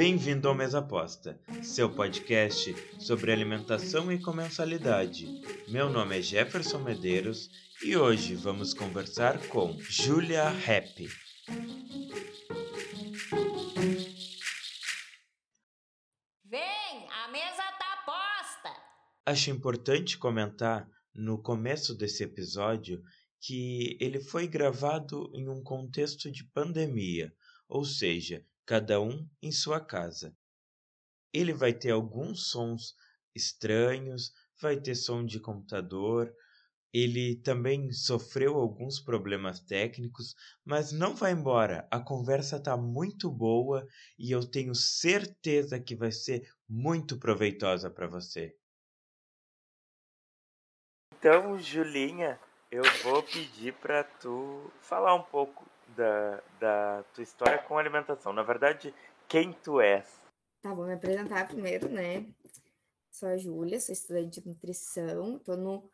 Bem-vindo ao Mesa Aposta, seu podcast sobre alimentação e comensalidade. Meu nome é Jefferson Medeiros e hoje vamos conversar com Julia Happy. Vem, a mesa tá posta! Acho importante comentar no começo desse episódio que ele foi gravado em um contexto de pandemia, ou seja, cada um em sua casa. Ele vai ter alguns sons estranhos, vai ter som de computador, ele também sofreu alguns problemas técnicos, mas não vai embora. A conversa está muito boa e eu tenho certeza que vai ser muito proveitosa para você. Então, Julinha, eu vou pedir para tu falar um pouco da, da tua história com alimentação. Na verdade, quem tu és? Tá, vou me apresentar primeiro, né? Sou a Júlia, sou estudante de nutrição, tô no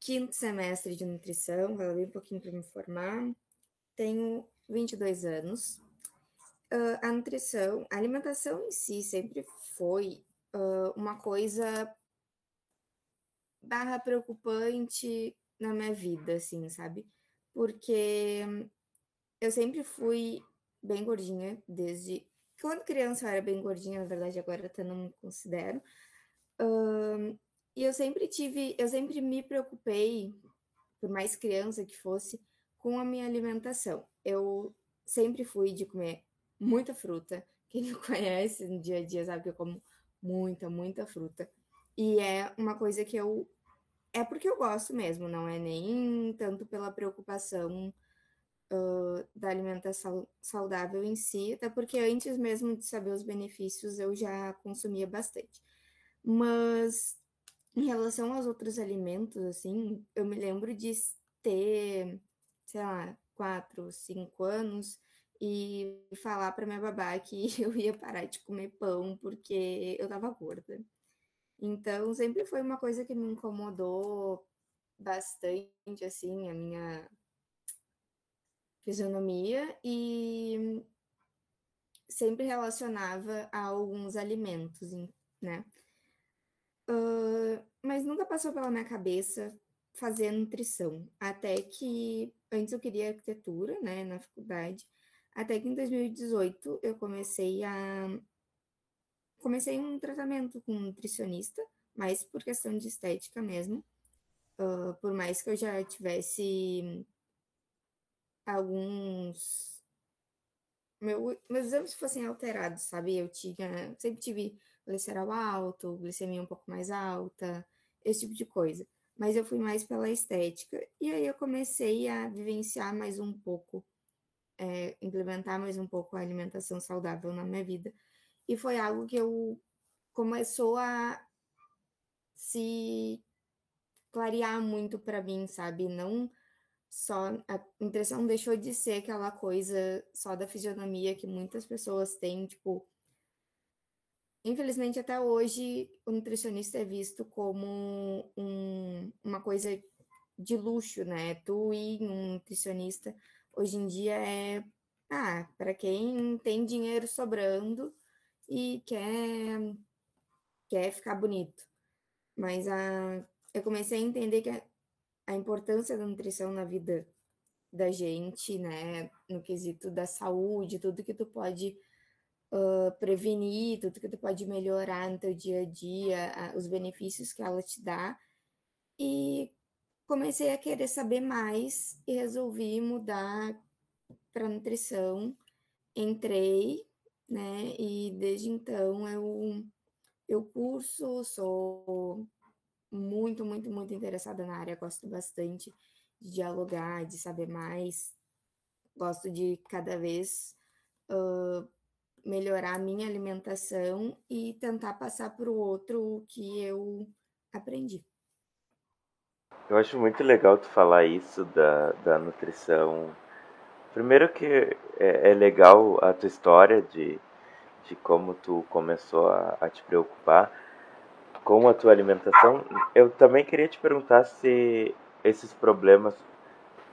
quinto semestre de nutrição, falei um pouquinho para me formar. Tenho 22 anos. Uh, a nutrição, a alimentação em si sempre foi uh, uma coisa barra preocupante na minha vida, assim, sabe? Porque eu sempre fui bem gordinha, desde. Quando criança eu era bem gordinha, na verdade agora até não me considero. Um, e eu sempre tive, eu sempre me preocupei, por mais criança que fosse, com a minha alimentação. Eu sempre fui de comer muita fruta. Quem me conhece no dia a dia sabe que eu como muita, muita fruta. E é uma coisa que eu. É porque eu gosto mesmo, não é nem tanto pela preocupação uh, da alimentação saudável em si, até porque antes mesmo de saber os benefícios eu já consumia bastante. Mas em relação aos outros alimentos, assim, eu me lembro de ter, sei lá, quatro, cinco anos e falar para minha babá que eu ia parar de comer pão porque eu tava gorda. Então, sempre foi uma coisa que me incomodou bastante, assim, a minha fisionomia e sempre relacionava a alguns alimentos, né? Uh, mas nunca passou pela minha cabeça fazer nutrição, até que antes eu queria arquitetura, né, na faculdade, até que em 2018 eu comecei a comecei um tratamento com um nutricionista, mas por questão de estética mesmo, uh, por mais que eu já tivesse alguns. Meu, meus exames fossem alterados, sabe? Eu tinha. Sempre tive gliceriol alto, glicemia um pouco mais alta, esse tipo de coisa. Mas eu fui mais pela estética. E aí eu comecei a vivenciar mais um pouco, é, implementar mais um pouco a alimentação saudável na minha vida. E foi algo que eu começou a se clarear muito para mim, sabe? Não só a impressão deixou de ser aquela coisa só da fisionomia que muitas pessoas têm, tipo, infelizmente até hoje o nutricionista é visto como um, uma coisa de luxo, né? Tu ir um nutricionista hoje em dia é ah, para quem tem dinheiro sobrando e quer quer ficar bonito. Mas a eu comecei a entender que a importância da nutrição na vida da gente, né? No quesito da saúde, tudo que tu pode uh, prevenir, tudo que tu pode melhorar no teu dia a dia, os benefícios que ela te dá. E comecei a querer saber mais e resolvi mudar para nutrição. Entrei, né? E desde então eu eu curso, sou muito, muito, muito interessada na área, gosto bastante de dialogar, de saber mais, gosto de cada vez uh, melhorar a minha alimentação e tentar passar para o outro o que eu aprendi. Eu acho muito legal tu falar isso da, da nutrição. Primeiro que é, é legal a tua história de, de como tu começou a, a te preocupar, com a tua alimentação, eu também queria te perguntar se esses problemas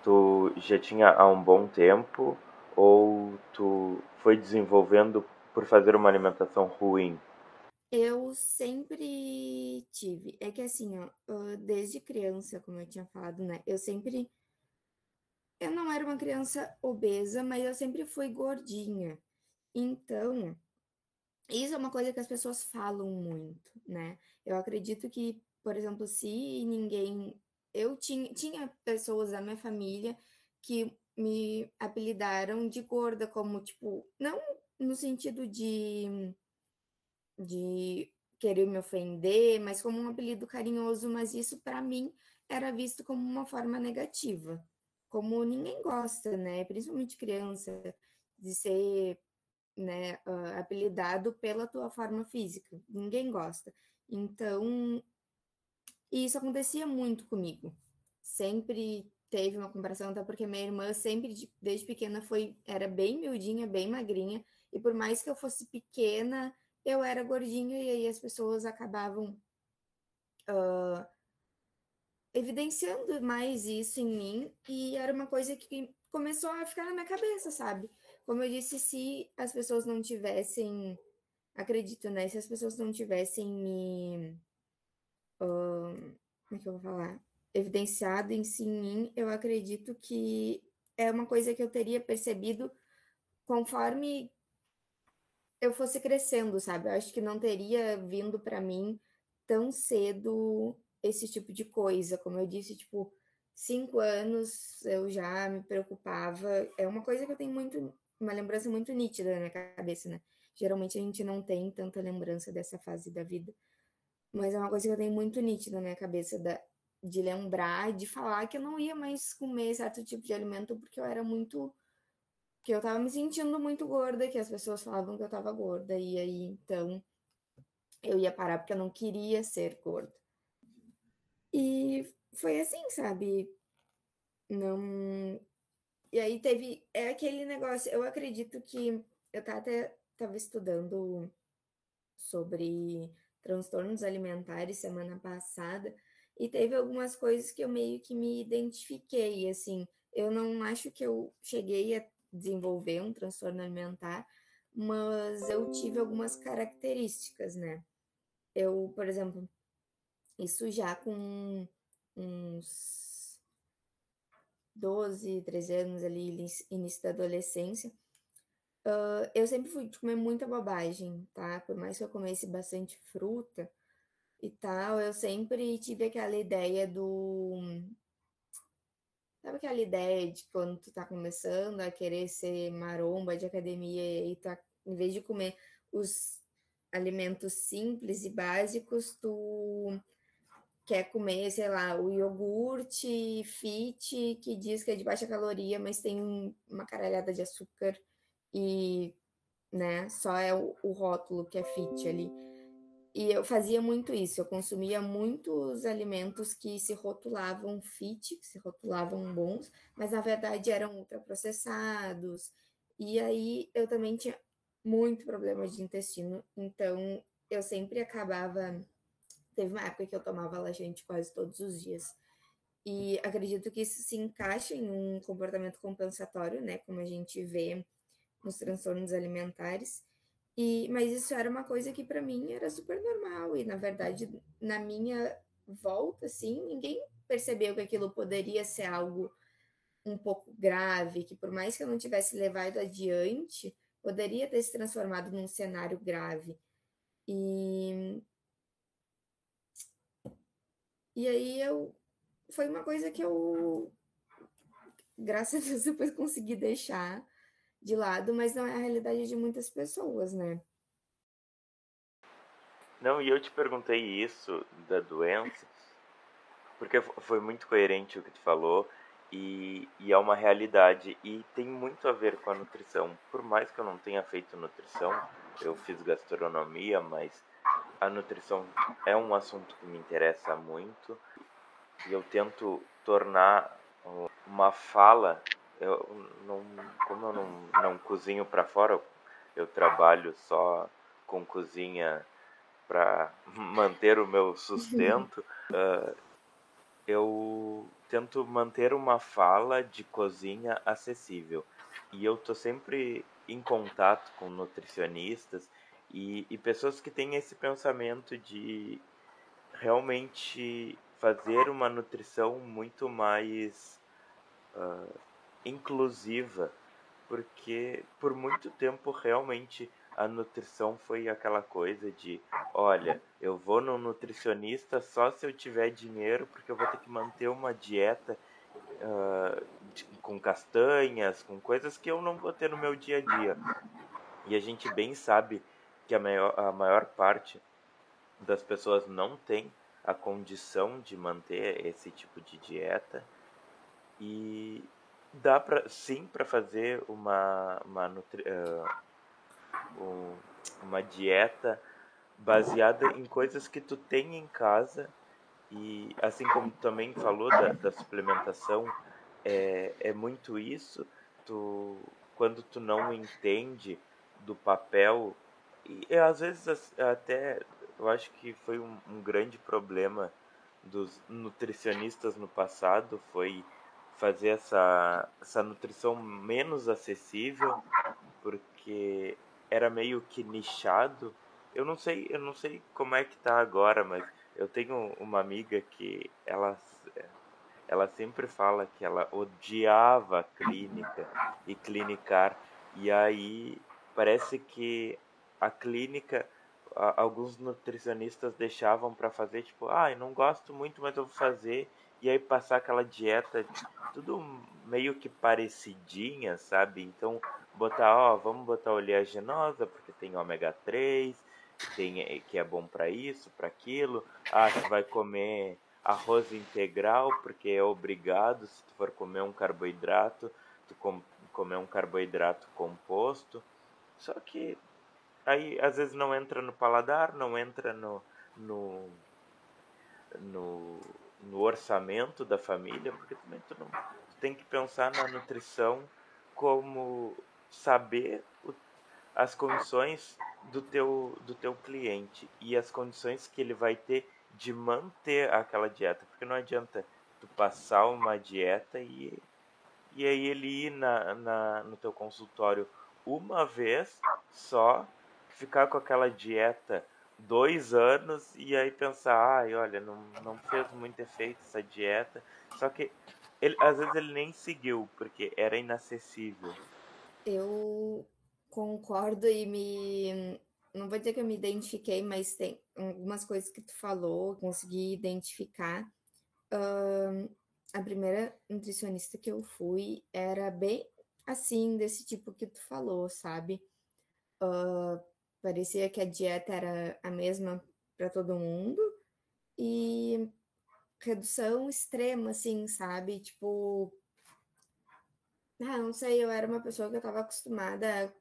tu já tinha há um bom tempo ou tu foi desenvolvendo por fazer uma alimentação ruim? Eu sempre tive. É que assim, ó, desde criança, como eu tinha falado, né? Eu sempre. Eu não era uma criança obesa, mas eu sempre fui gordinha. Então, isso é uma coisa que as pessoas falam muito, né? Eu acredito que, por exemplo, se ninguém. Eu tinha, tinha pessoas da minha família que me apelidaram de gorda, como, tipo, não no sentido de, de querer me ofender, mas como um apelido carinhoso, mas isso para mim era visto como uma forma negativa. Como ninguém gosta, né? Principalmente criança, de ser né, uh, apelidado pela tua forma física. Ninguém gosta. Então, isso acontecia muito comigo. Sempre teve uma comparação, até porque minha irmã sempre, desde pequena, foi era bem miudinha, bem magrinha, e por mais que eu fosse pequena, eu era gordinha, e aí as pessoas acabavam uh, evidenciando mais isso em mim, e era uma coisa que começou a ficar na minha cabeça, sabe? Como eu disse, se as pessoas não tivessem, acredito, né? Se as pessoas não tivessem me. Como é que eu vou falar? evidenciado em si em mim, eu acredito que é uma coisa que eu teria percebido conforme eu fosse crescendo, sabe? Eu acho que não teria vindo para mim tão cedo esse tipo de coisa. Como eu disse, tipo, cinco anos eu já me preocupava. É uma coisa que eu tenho muito, uma lembrança muito nítida na minha cabeça, né? Geralmente a gente não tem tanta lembrança dessa fase da vida. Mas é uma coisa que eu tenho muito nítida na minha cabeça da, de lembrar, de falar que eu não ia mais comer certo tipo de alimento porque eu era muito. que eu tava me sentindo muito gorda, que as pessoas falavam que eu tava gorda, e aí então eu ia parar porque eu não queria ser gorda. E foi assim, sabe? Não. E aí teve. É aquele negócio. Eu acredito que. Eu até tava estudando sobre transtornos alimentares semana passada. E teve algumas coisas que eu meio que me identifiquei, assim. Eu não acho que eu cheguei a desenvolver um transtorno alimentar, mas eu tive algumas características, né? Eu, por exemplo, isso já com uns 12, 13 anos ali, início da adolescência, uh, eu sempre fui comer muita bobagem, tá? Por mais que eu comesse bastante fruta, e tal, eu sempre tive aquela ideia do. Sabe aquela ideia de quando tu tá começando a querer ser maromba de academia e tá, em vez de comer os alimentos simples e básicos, tu quer comer, sei lá, o iogurte fit, que diz que é de baixa caloria, mas tem uma caralhada de açúcar e, né, só é o, o rótulo que é fit ali. E eu fazia muito isso, eu consumia muitos alimentos que se rotulavam fit, que se rotulavam bons, mas na verdade eram ultraprocessados. E aí eu também tinha muito problema de intestino, então eu sempre acabava. Teve uma época que eu tomava laxante quase todos os dias. E acredito que isso se encaixa em um comportamento compensatório, né? Como a gente vê nos transtornos alimentares. E, mas isso era uma coisa que para mim era super normal e na verdade na minha volta assim, ninguém percebeu que aquilo poderia ser algo um pouco grave, que por mais que eu não tivesse levado adiante, poderia ter se transformado num cenário grave. E e aí eu foi uma coisa que eu graças a Deus depois consegui deixar de lado, mas não é a realidade de muitas pessoas, né? Não, e eu te perguntei isso da doença, porque foi muito coerente o que tu falou, e, e é uma realidade, e tem muito a ver com a nutrição. Por mais que eu não tenha feito nutrição, eu fiz gastronomia, mas a nutrição é um assunto que me interessa muito, e eu tento tornar uma fala eu não, como eu não, não cozinho para fora, eu trabalho só com cozinha para manter o meu sustento, uh, eu tento manter uma fala de cozinha acessível. e eu tô sempre em contato com nutricionistas e, e pessoas que têm esse pensamento de realmente fazer uma nutrição muito mais uh, inclusiva, porque por muito tempo realmente a nutrição foi aquela coisa de, olha, eu vou no nutricionista só se eu tiver dinheiro, porque eu vou ter que manter uma dieta uh, de, com castanhas, com coisas que eu não vou ter no meu dia a dia. E a gente bem sabe que a maior, a maior parte das pessoas não tem a condição de manter esse tipo de dieta. E dá para sim para fazer uma uma, nutri, uh, uma dieta baseada em coisas que tu tem em casa. E assim como também falou da, da suplementação é, é muito isso. Tu quando tu não entende do papel e às vezes até eu acho que foi um, um grande problema dos nutricionistas no passado foi fazer essa, essa nutrição menos acessível porque era meio que nichado. Eu não sei eu não sei como é que tá agora mas eu tenho uma amiga que ela ela sempre fala que ela odiava clínica e clinicar. E aí parece que a clínica alguns nutricionistas deixavam para fazer tipo ah eu não gosto muito mas eu vou fazer e aí passar aquela dieta tudo meio que parecidinha sabe? Então botar ó vamos botar oleaginosa porque tem ômega 3 tem que é bom para isso para aquilo. Ah você vai comer arroz integral porque é obrigado se tu for comer um carboidrato tu com, comer um carboidrato composto só que aí às vezes não entra no paladar, não entra no, no, no, no orçamento da família, porque também tu, não, tu tem que pensar na nutrição como saber o, as condições do teu, do teu cliente e as condições que ele vai ter de manter aquela dieta, porque não adianta tu passar uma dieta e, e aí ele ir na, na, no teu consultório uma vez só ficar com aquela dieta dois anos e aí pensar, ai, olha, não, não fez muito efeito essa dieta. Só que ele, às vezes ele nem seguiu, porque era inacessível. Eu concordo e me. Não vou dizer que eu me identifiquei, mas tem algumas coisas que tu falou, consegui identificar. A primeira nutricionista que eu fui era bem assim, desse tipo que tu falou, sabe? Uh, Parecia que a dieta era a mesma para todo mundo e redução extrema, assim, sabe? Tipo, ah, não sei, eu era uma pessoa que eu estava acostumada.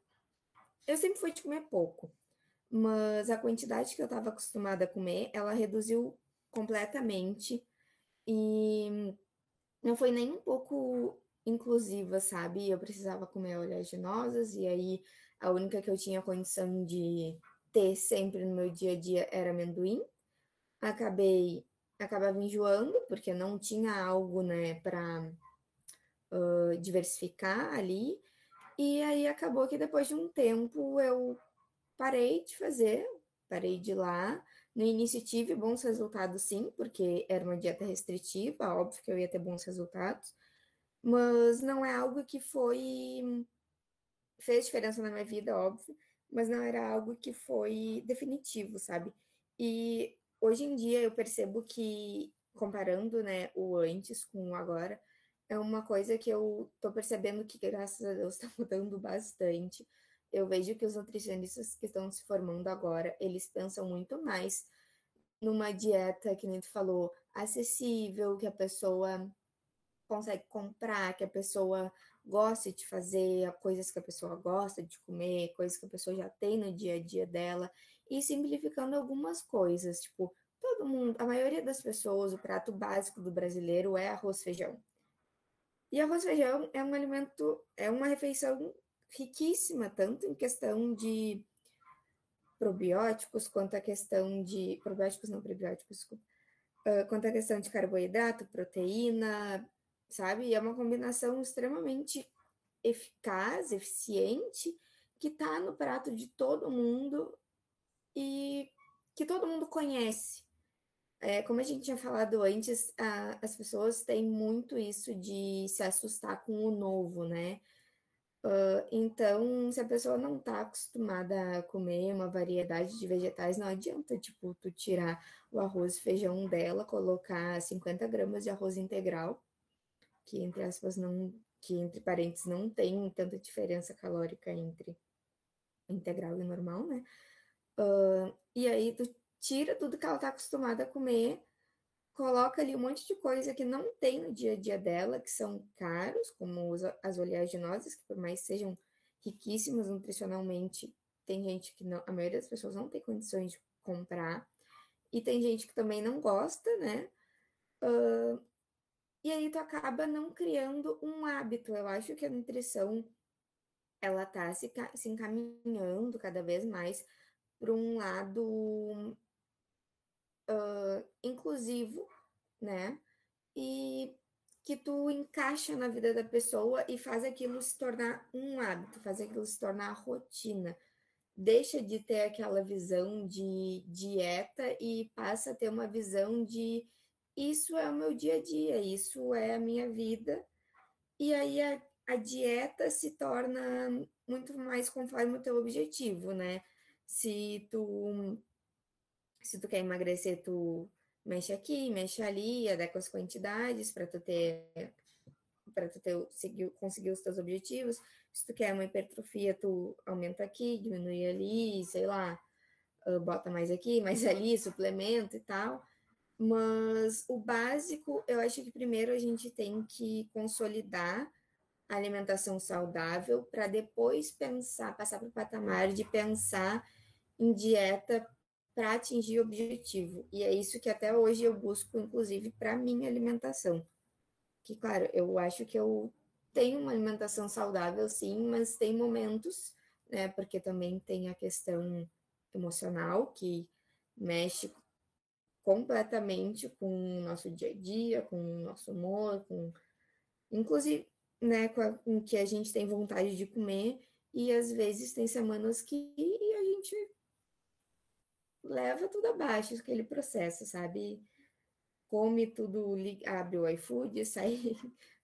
Eu sempre fui de comer pouco, mas a quantidade que eu estava acostumada a comer, ela reduziu completamente e não foi nem um pouco inclusiva, sabe? Eu precisava comer oleaginosas e aí a única que eu tinha condição de ter sempre no meu dia a dia era amendoim. Acabei acabava enjoando porque não tinha algo, né, para uh, diversificar ali. E aí acabou que depois de um tempo eu parei de fazer, parei de ir lá. No início tive bons resultados, sim, porque era uma dieta restritiva, óbvio que eu ia ter bons resultados, mas não é algo que foi fez diferença na minha vida, óbvio, mas não era algo que foi definitivo, sabe? E hoje em dia eu percebo que, comparando né, o antes com o agora, é uma coisa que eu tô percebendo que, graças a Deus, está mudando bastante. Eu vejo que os nutricionistas que estão se formando agora, eles pensam muito mais numa dieta, que nem tu falou, acessível, que a pessoa consegue comprar, que a pessoa goste de fazer, coisas que a pessoa gosta de comer, coisas que a pessoa já tem no dia a dia dela, e simplificando algumas coisas, tipo, todo mundo, a maioria das pessoas, o prato básico do brasileiro é arroz feijão. E arroz feijão é um alimento, é uma refeição riquíssima, tanto em questão de probióticos, quanto a questão de. Probióticos não, prebióticos, desculpa. Uh, quanto a questão de carboidrato, proteína, sabe? E é uma combinação extremamente eficaz, eficiente, que está no prato de todo mundo e que todo mundo conhece. É, como a gente tinha falado antes, a, as pessoas têm muito isso de se assustar com o novo, né? Uh, então, se a pessoa não está acostumada a comer uma variedade de vegetais, não adianta, tipo, tu tirar o arroz e feijão dela, colocar 50 gramas de arroz integral, que entre aspas não, que entre parênteses não tem tanta diferença calórica entre integral e normal, né? Uh, e aí tu tira tudo que ela está acostumada a comer coloca ali um monte de coisa que não tem no dia a dia dela, que são caros, como as oleaginosas, que por mais sejam riquíssimas nutricionalmente, tem gente que não, a maioria das pessoas não tem condições de comprar, e tem gente que também não gosta, né? Uh, e aí tu acaba não criando um hábito. Eu acho que a nutrição ela tá se, se encaminhando cada vez mais para um lado uh, inclusivo, né? E que tu encaixa na vida da pessoa e faz aquilo se tornar um hábito, faz aquilo se tornar rotina. Deixa de ter aquela visão de dieta e passa a ter uma visão de isso é o meu dia a dia, isso é a minha vida. E aí a, a dieta se torna muito mais conforme o teu objetivo, né? Se tu se tu quer emagrecer, tu mexe aqui, mexe ali, adequa as quantidades para tu ter para tu ter, seguir, conseguir os teus objetivos. Se tu quer uma hipertrofia, tu aumenta aqui, diminui ali, sei lá, bota mais aqui, mais ali, suplemento e tal. Mas o básico, eu acho que primeiro a gente tem que consolidar a alimentação saudável para depois pensar, passar para o patamar de pensar em dieta para atingir o objetivo. E é isso que até hoje eu busco, inclusive, para minha alimentação. Que, claro, eu acho que eu tenho uma alimentação saudável, sim, mas tem momentos, né? Porque também tem a questão emocional que mexe completamente com o nosso dia a dia, com o nosso humor, com inclusive, né, com, a, com que a gente tem vontade de comer e às vezes tem semanas que a gente leva tudo abaixo, aquele processo, sabe? Come tudo, abre o iFood, sai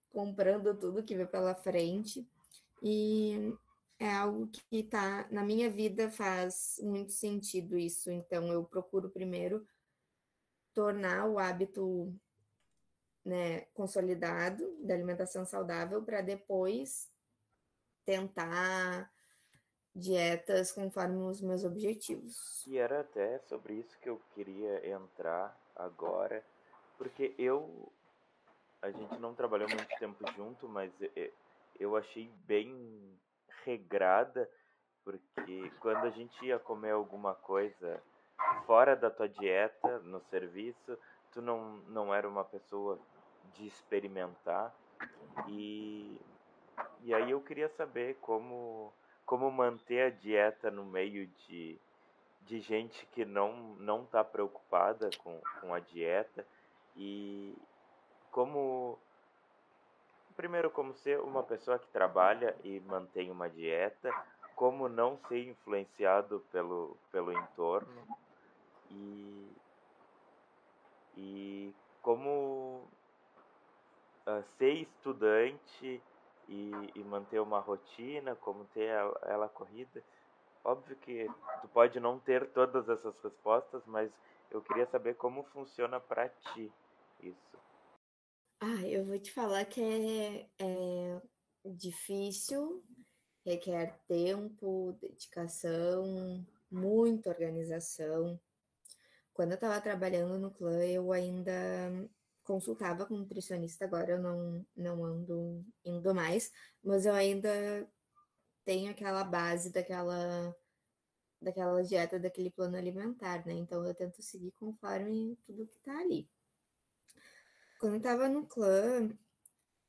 comprando tudo que vê pela frente. E é algo que tá na minha vida faz muito sentido isso. Então eu procuro primeiro tornar o hábito né, consolidado da alimentação saudável para depois tentar dietas conforme os meus objetivos. E era até sobre isso que eu queria entrar agora, porque eu a gente não trabalhou muito tempo junto, mas eu achei bem regrada, porque quando a gente ia comer alguma coisa fora da tua dieta, no serviço, tu não, não era uma pessoa de experimentar. E, e aí eu queria saber como como manter a dieta no meio de, de gente que não não está preocupada com, com a dieta e como primeiro como ser uma pessoa que trabalha e mantém uma dieta como não ser influenciado pelo pelo entorno e e como uh, ser estudante e, e manter uma rotina, como ter ela, ela corrida. Óbvio que tu pode não ter todas essas respostas, mas eu queria saber como funciona para ti isso. Ah, eu vou te falar que é, é difícil, requer tempo, dedicação, muita organização. Quando eu estava trabalhando no clã, eu ainda consultava com nutricionista, agora eu não, não ando indo mais, mas eu ainda tenho aquela base daquela daquela dieta, daquele plano alimentar, né? Então eu tento seguir conforme tudo que tá ali. Quando eu tava no clã,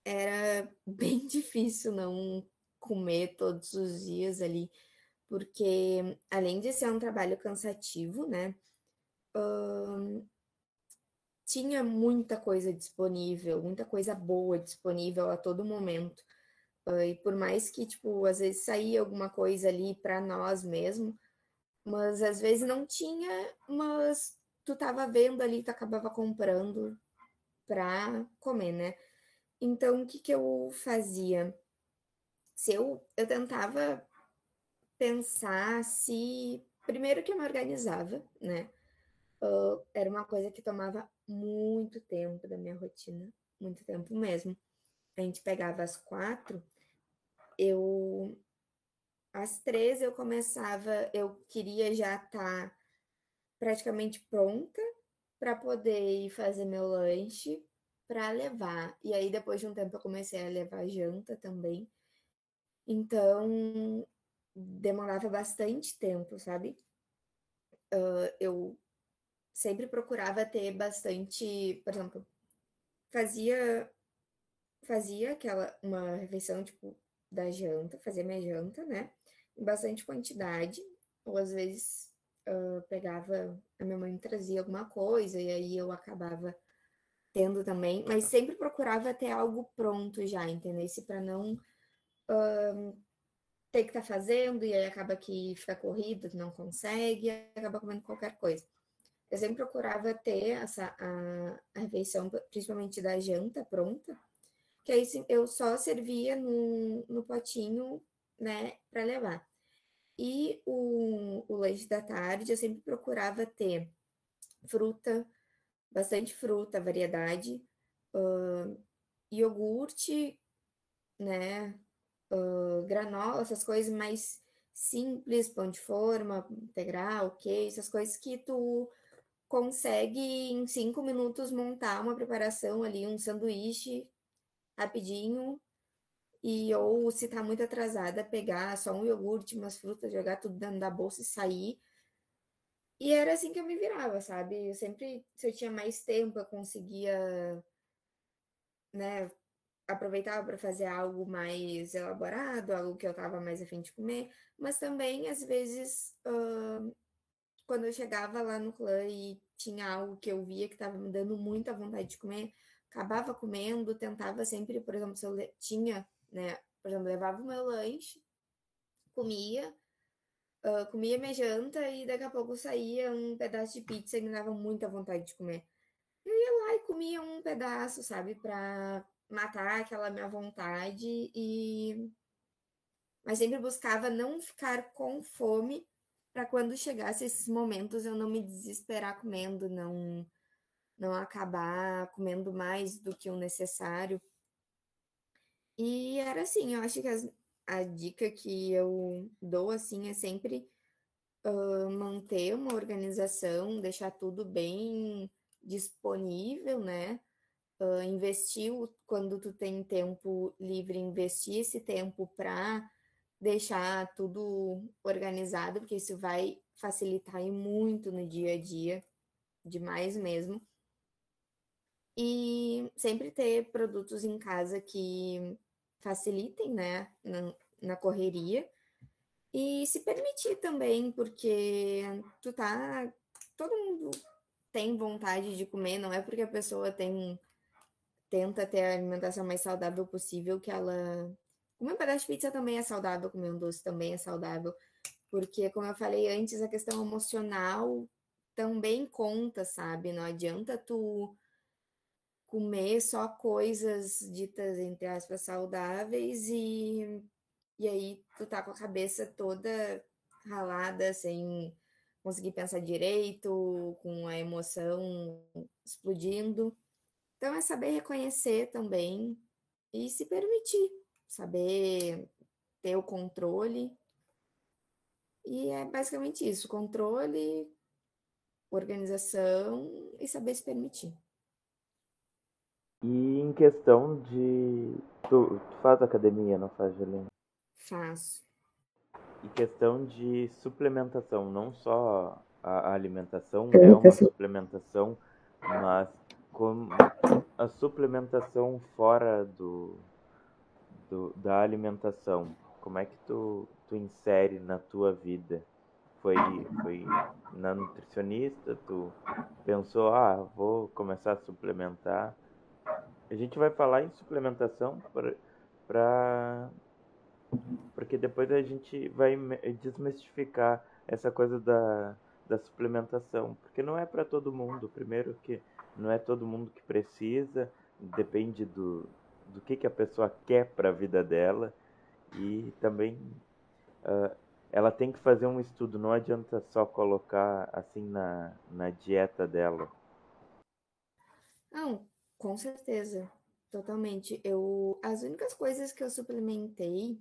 era bem difícil não comer todos os dias ali, porque além de ser um trabalho cansativo, né? Tinha muita coisa disponível, muita coisa boa disponível a todo momento. E por mais que, tipo, às vezes saía alguma coisa ali para nós mesmo, mas às vezes não tinha, mas tu tava vendo ali, tu acabava comprando para comer, né? Então, o que que eu fazia? Se eu, eu tentava pensar se. Primeiro que eu me organizava, né? Uh, era uma coisa que tomava muito tempo da minha rotina, muito tempo mesmo. A gente pegava às quatro, eu às três eu começava, eu queria já estar tá praticamente pronta para poder ir fazer meu lanche para levar. E aí depois de um tempo eu comecei a levar janta também. Então demorava bastante tempo, sabe? Uh, eu sempre procurava ter bastante, por exemplo, fazia fazia aquela uma refeição tipo da janta, fazia minha janta, né? Em bastante quantidade, ou às vezes uh, pegava, a minha mãe trazia alguma coisa e aí eu acabava tendo também, mas sempre procurava ter algo pronto já, entendeu? Para não uh, ter que estar tá fazendo e aí acaba que fica corrido, não consegue, acaba comendo qualquer coisa. Eu sempre procurava ter essa, a, a refeição, principalmente da janta, pronta, que aí eu só servia no, no potinho, né, para levar. E o, o lanche da tarde eu sempre procurava ter fruta, bastante fruta, variedade, uh, iogurte, né, uh, granola, essas coisas mais simples, pão de forma, integral, queijo, essas coisas que tu consegue em cinco minutos montar uma preparação ali, um sanduíche rapidinho e ou se tá muito atrasada, pegar só um iogurte, umas frutas, jogar tudo dentro da bolsa e sair. E era assim que eu me virava, sabe? Eu sempre, se eu tinha mais tempo, eu conseguia, né, aproveitava para fazer algo mais elaborado, algo que eu tava mais afim de comer, mas também, às vezes, uh, quando eu chegava lá no clã e tinha algo que eu via que tava me dando muita vontade de comer, acabava comendo, tentava sempre, por exemplo, se eu tinha, né, por exemplo, levava o meu lanche, comia, uh, comia minha janta e daqui a pouco saía um pedaço de pizza e me dava muita vontade de comer. Eu ia lá e comia um pedaço, sabe, para matar aquela minha vontade e mas sempre buscava não ficar com fome para quando chegasse esses momentos eu não me desesperar comendo, não não acabar comendo mais do que o necessário. E era assim, eu acho que as, a dica que eu dou assim é sempre uh, manter uma organização, deixar tudo bem disponível, né? Uh, investir quando tu tem tempo livre, investir esse tempo para deixar tudo organizado, porque isso vai facilitar muito no dia a dia, demais mesmo. E sempre ter produtos em casa que facilitem, né, na, na correria. E se permitir também, porque tu tá. Todo mundo tem vontade de comer, não é porque a pessoa tem tenta ter a alimentação mais saudável possível que ela. Comer um pedaço de pizza também é saudável, comer um doce também é saudável. Porque, como eu falei antes, a questão emocional também conta, sabe? Não adianta tu comer só coisas ditas, entre aspas, saudáveis e, e aí tu tá com a cabeça toda ralada, sem conseguir pensar direito, com a emoção explodindo. Então é saber reconhecer também e se permitir, saber ter o controle. E é basicamente isso: controle, organização e saber se permitir. E em questão de. Tu, tu faz academia, não faz, Helena? Faço. E questão de suplementação, não só a, alimentação é uma suplementação, mas como a suplementação fora do, do, da alimentação, como é que tu, tu insere na tua vida? Foi, foi na nutricionista, tu pensou, ah, vou começar a suplementar, a gente vai falar em suplementação para porque depois a gente vai desmistificar essa coisa da, da suplementação, porque não é para todo mundo. Primeiro que não é todo mundo que precisa, depende do, do que, que a pessoa quer para a vida dela e também uh, ela tem que fazer um estudo, não adianta só colocar assim na, na dieta dela. Não, com certeza, totalmente. Eu, as únicas coisas que eu suplementei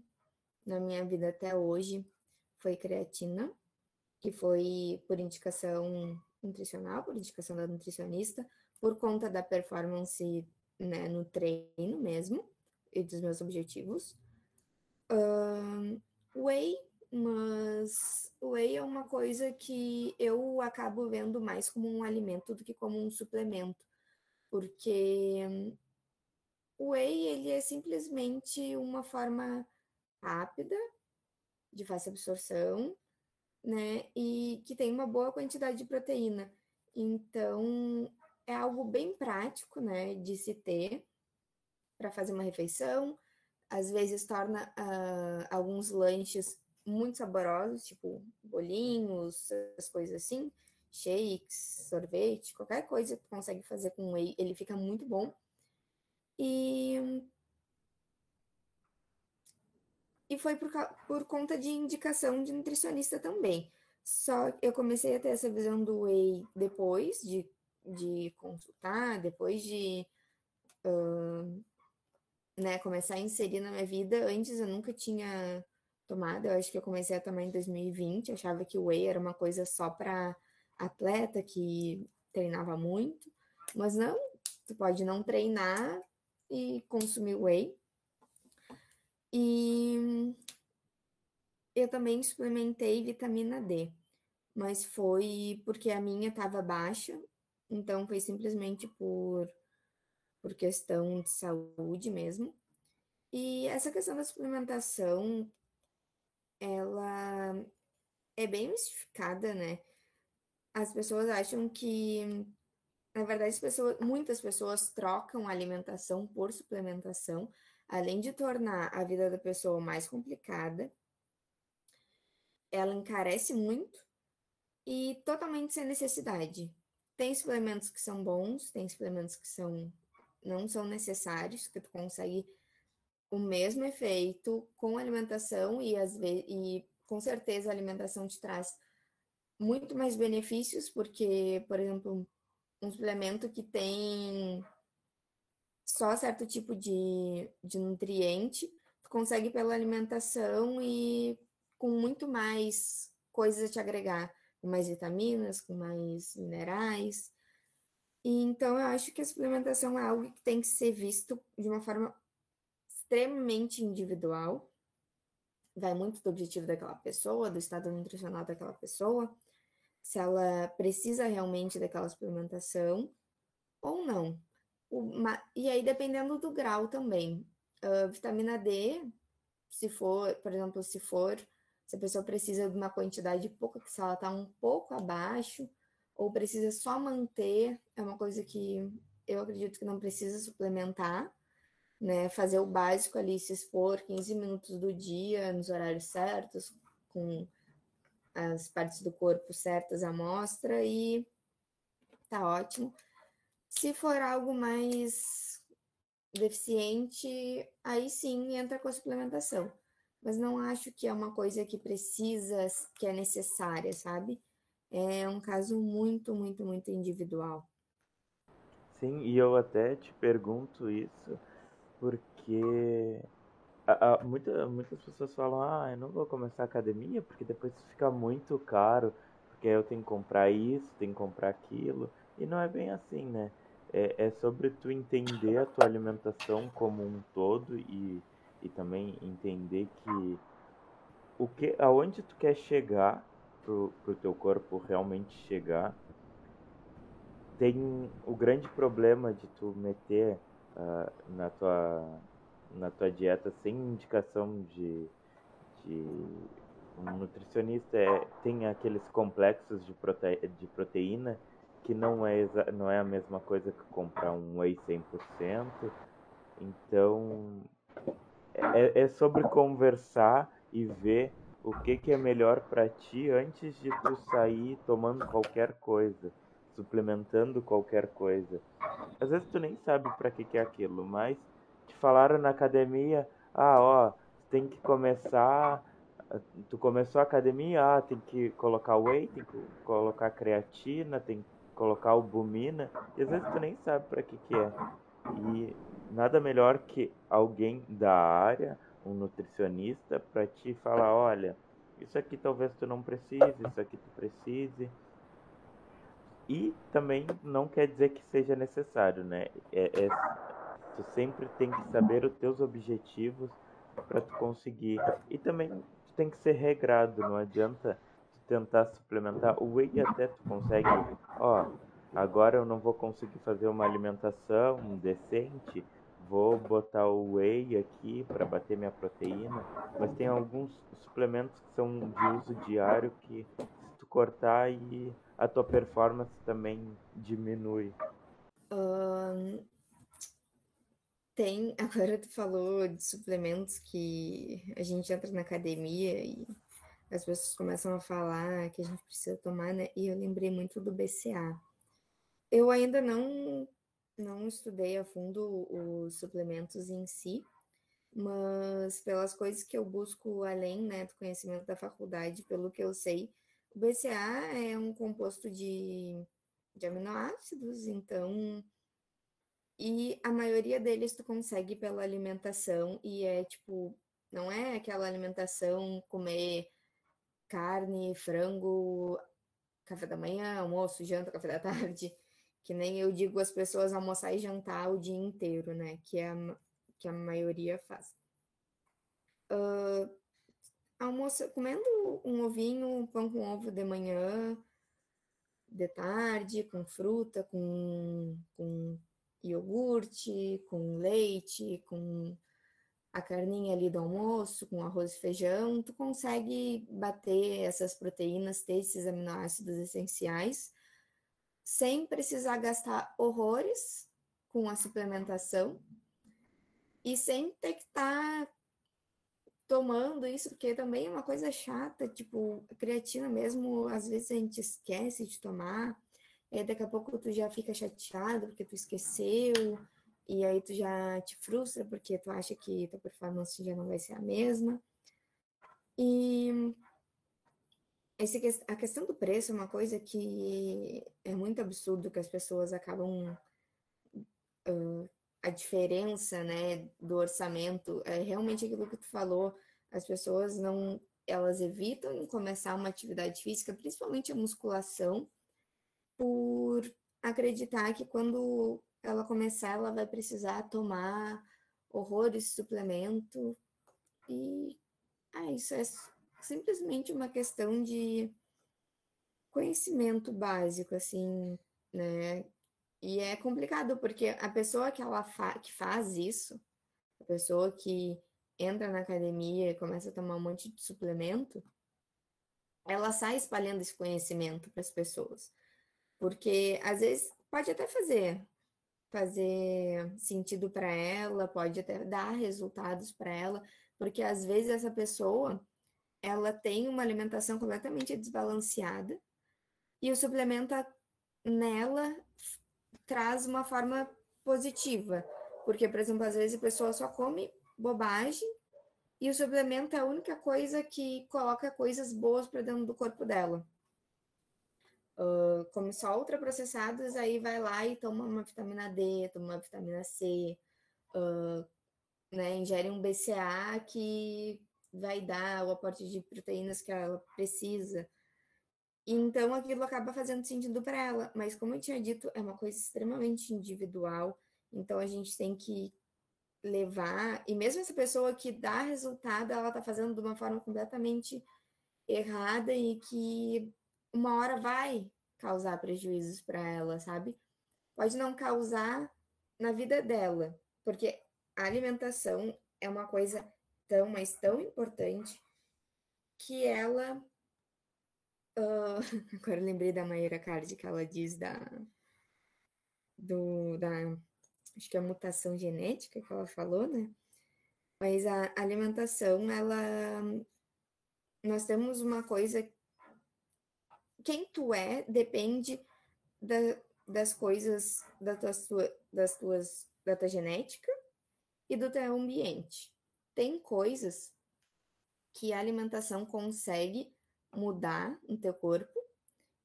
na minha vida até hoje foi creatina, que foi por indicação nutricional, por indicação da nutricionista, por conta da performance né, no treino mesmo e dos meus objetivos. Whey, mas whey é uma coisa que eu acabo vendo mais como um alimento do que como um suplemento, porque o whey ele é simplesmente uma forma rápida de fácil absorção, né, e que tem uma boa quantidade de proteína. Então, é algo bem prático, né, de se ter para fazer uma refeição. Às vezes torna uh, alguns lanches muito saborosos, tipo bolinhos, as coisas assim, shakes, sorvete, qualquer coisa que consegue fazer com whey, ele fica muito bom. E e foi por, por conta de indicação de nutricionista também. Só eu comecei a ter essa visão do whey depois de de consultar, depois de uh, né, começar a inserir na minha vida. Antes eu nunca tinha tomado, eu acho que eu comecei a tomar em 2020, achava que o whey era uma coisa só para atleta que treinava muito, mas não, tu pode não treinar e consumir whey. E eu também suplementei vitamina D, mas foi porque a minha estava baixa então foi simplesmente por, por questão de saúde mesmo. E essa questão da suplementação, ela é bem mistificada, né? As pessoas acham que, na verdade, pessoas, muitas pessoas trocam alimentação por suplementação, além de tornar a vida da pessoa mais complicada, ela encarece muito e totalmente sem necessidade. Tem suplementos que são bons, tem suplementos que são não são necessários, que tu consegue o mesmo efeito com alimentação e às vezes e com certeza a alimentação te traz muito mais benefícios, porque, por exemplo, um suplemento que tem só certo tipo de, de nutriente, tu consegue pela alimentação e com muito mais coisas a te agregar com mais vitaminas, com mais minerais. E então eu acho que a suplementação é algo que tem que ser visto de uma forma extremamente individual. Vai muito do objetivo daquela pessoa, do estado nutricional daquela pessoa, se ela precisa realmente daquela suplementação ou não. E aí, dependendo do grau também. Uh, vitamina D, se for, por exemplo, se for se a pessoa precisa de uma quantidade pouca, que se ela está um pouco abaixo, ou precisa só manter, é uma coisa que eu acredito que não precisa suplementar, né? Fazer o básico ali, se expor 15 minutos do dia, nos horários certos, com as partes do corpo certas à mostra e tá ótimo. Se for algo mais deficiente, aí sim entra com a suplementação mas não acho que é uma coisa que precisa, que é necessária, sabe? É um caso muito, muito, muito individual. Sim, e eu até te pergunto isso porque a, a, muita, muitas pessoas falam: ah, eu não vou começar a academia porque depois fica muito caro, porque eu tenho que comprar isso, tenho que comprar aquilo. E não é bem assim, né? É, é sobre tu entender a tua alimentação como um todo e e também entender que o que aonde tu quer chegar pro, pro teu corpo realmente chegar tem o grande problema de tu meter uh, na tua na tua dieta sem indicação de, de um nutricionista é, tem aqueles complexos de, prote, de proteína que não é, não é a mesma coisa que comprar um whey 100%. Então, é, é sobre conversar e ver o que, que é melhor para ti antes de tu sair tomando qualquer coisa, suplementando qualquer coisa. Às vezes tu nem sabe para que, que é aquilo, mas te falaram na academia, ah, ó, tem que começar, tu começou a academia, ah, tem que colocar whey, tem que colocar creatina, tem que colocar albumina, e às vezes tu nem sabe para que que é. E nada melhor que alguém da área um nutricionista para te falar, olha, isso aqui talvez tu não precise, isso aqui tu precise. E também não quer dizer que seja necessário, né? É, é tu sempre tem que saber os teus objetivos para tu conseguir. E também tu tem que ser regrado, não adianta tu tentar suplementar. O whey até tu consegue, ó, agora eu não vou conseguir fazer uma alimentação decente, vou botar o whey aqui para bater minha proteína, mas tem alguns suplementos que são de uso diário que se tu cortar e a tua performance também diminui. Um, tem, agora tu falou de suplementos que a gente entra na academia e as pessoas começam a falar que a gente precisa tomar, né? E eu lembrei muito do BCA. Eu ainda não não estudei a fundo os suplementos em si, mas pelas coisas que eu busco além né, do conhecimento da faculdade, pelo que eu sei, o BCA é um composto de, de aminoácidos, então. E a maioria deles tu consegue pela alimentação, e é tipo, não é aquela alimentação comer carne, frango, café da manhã, almoço, janta, café da tarde. Que nem eu digo as pessoas almoçar e jantar o dia inteiro, né? Que, é a, que a maioria faz. Uh, almoço, comendo um ovinho, um pão com ovo de manhã, de tarde, com fruta, com, com iogurte, com leite, com a carninha ali do almoço, com arroz e feijão, tu consegue bater essas proteínas, ter esses aminoácidos essenciais sem precisar gastar horrores com a suplementação e sem ter que estar tá tomando isso, porque também é uma coisa chata, tipo, creatina mesmo, às vezes a gente esquece de tomar, e daqui a pouco tu já fica chateado porque tu esqueceu, e aí tu já te frustra porque tu acha que tua performance já não vai ser a mesma. E esse, a questão do preço é uma coisa que é muito absurdo que as pessoas acabam. Uh, a diferença né, do orçamento é realmente aquilo que tu falou. As pessoas não. Elas evitam começar uma atividade física, principalmente a musculação, por acreditar que quando ela começar, ela vai precisar tomar horrores de suplemento. E ah, isso é simplesmente uma questão de conhecimento básico, assim, né? E é complicado, porque a pessoa que, ela fa que faz isso, a pessoa que entra na academia e começa a tomar um monte de suplemento, ela sai espalhando esse conhecimento para as pessoas. Porque às vezes pode até fazer fazer sentido para ela, pode até dar resultados para ela, porque às vezes essa pessoa ela tem uma alimentação completamente desbalanceada e o suplemento nela traz uma forma positiva, porque, por exemplo, às vezes a pessoa só come bobagem e o suplemento é a única coisa que coloca coisas boas para dentro do corpo dela. Uh, come só ultraprocessados, aí vai lá e toma uma vitamina D, toma uma vitamina C, uh, né, ingere um BCA que vai dar o aporte de proteínas que ela precisa. Então aquilo acaba fazendo sentido para ela, mas como eu tinha dito, é uma coisa extremamente individual, então a gente tem que levar, e mesmo essa pessoa que dá resultado, ela tá fazendo de uma forma completamente errada e que uma hora vai causar prejuízos para ela, sabe? Pode não causar na vida dela, porque a alimentação é uma coisa mas tão importante, que ela. Uh, agora lembrei da Mayra Card, que ela diz da. Do, da. Acho que é a mutação genética que ela falou, né? Mas a alimentação, ela nós temos uma coisa. Quem tu é depende da, das coisas da tua, das tuas, da tua genética e do teu ambiente. Tem coisas que a alimentação consegue mudar no teu corpo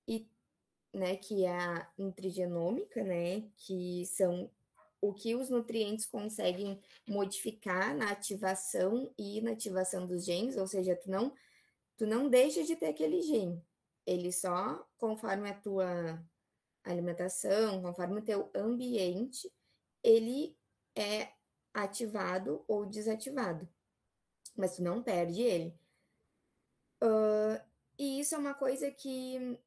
e né, que é a nutrigenômica, né, que são o que os nutrientes conseguem modificar na ativação e inativação dos genes, ou seja, tu não tu não deixa de ter aquele gene. Ele só, conforme a tua alimentação, conforme o teu ambiente, ele é ativado ou desativado. Mas tu não perde ele. Uh, e isso é uma coisa que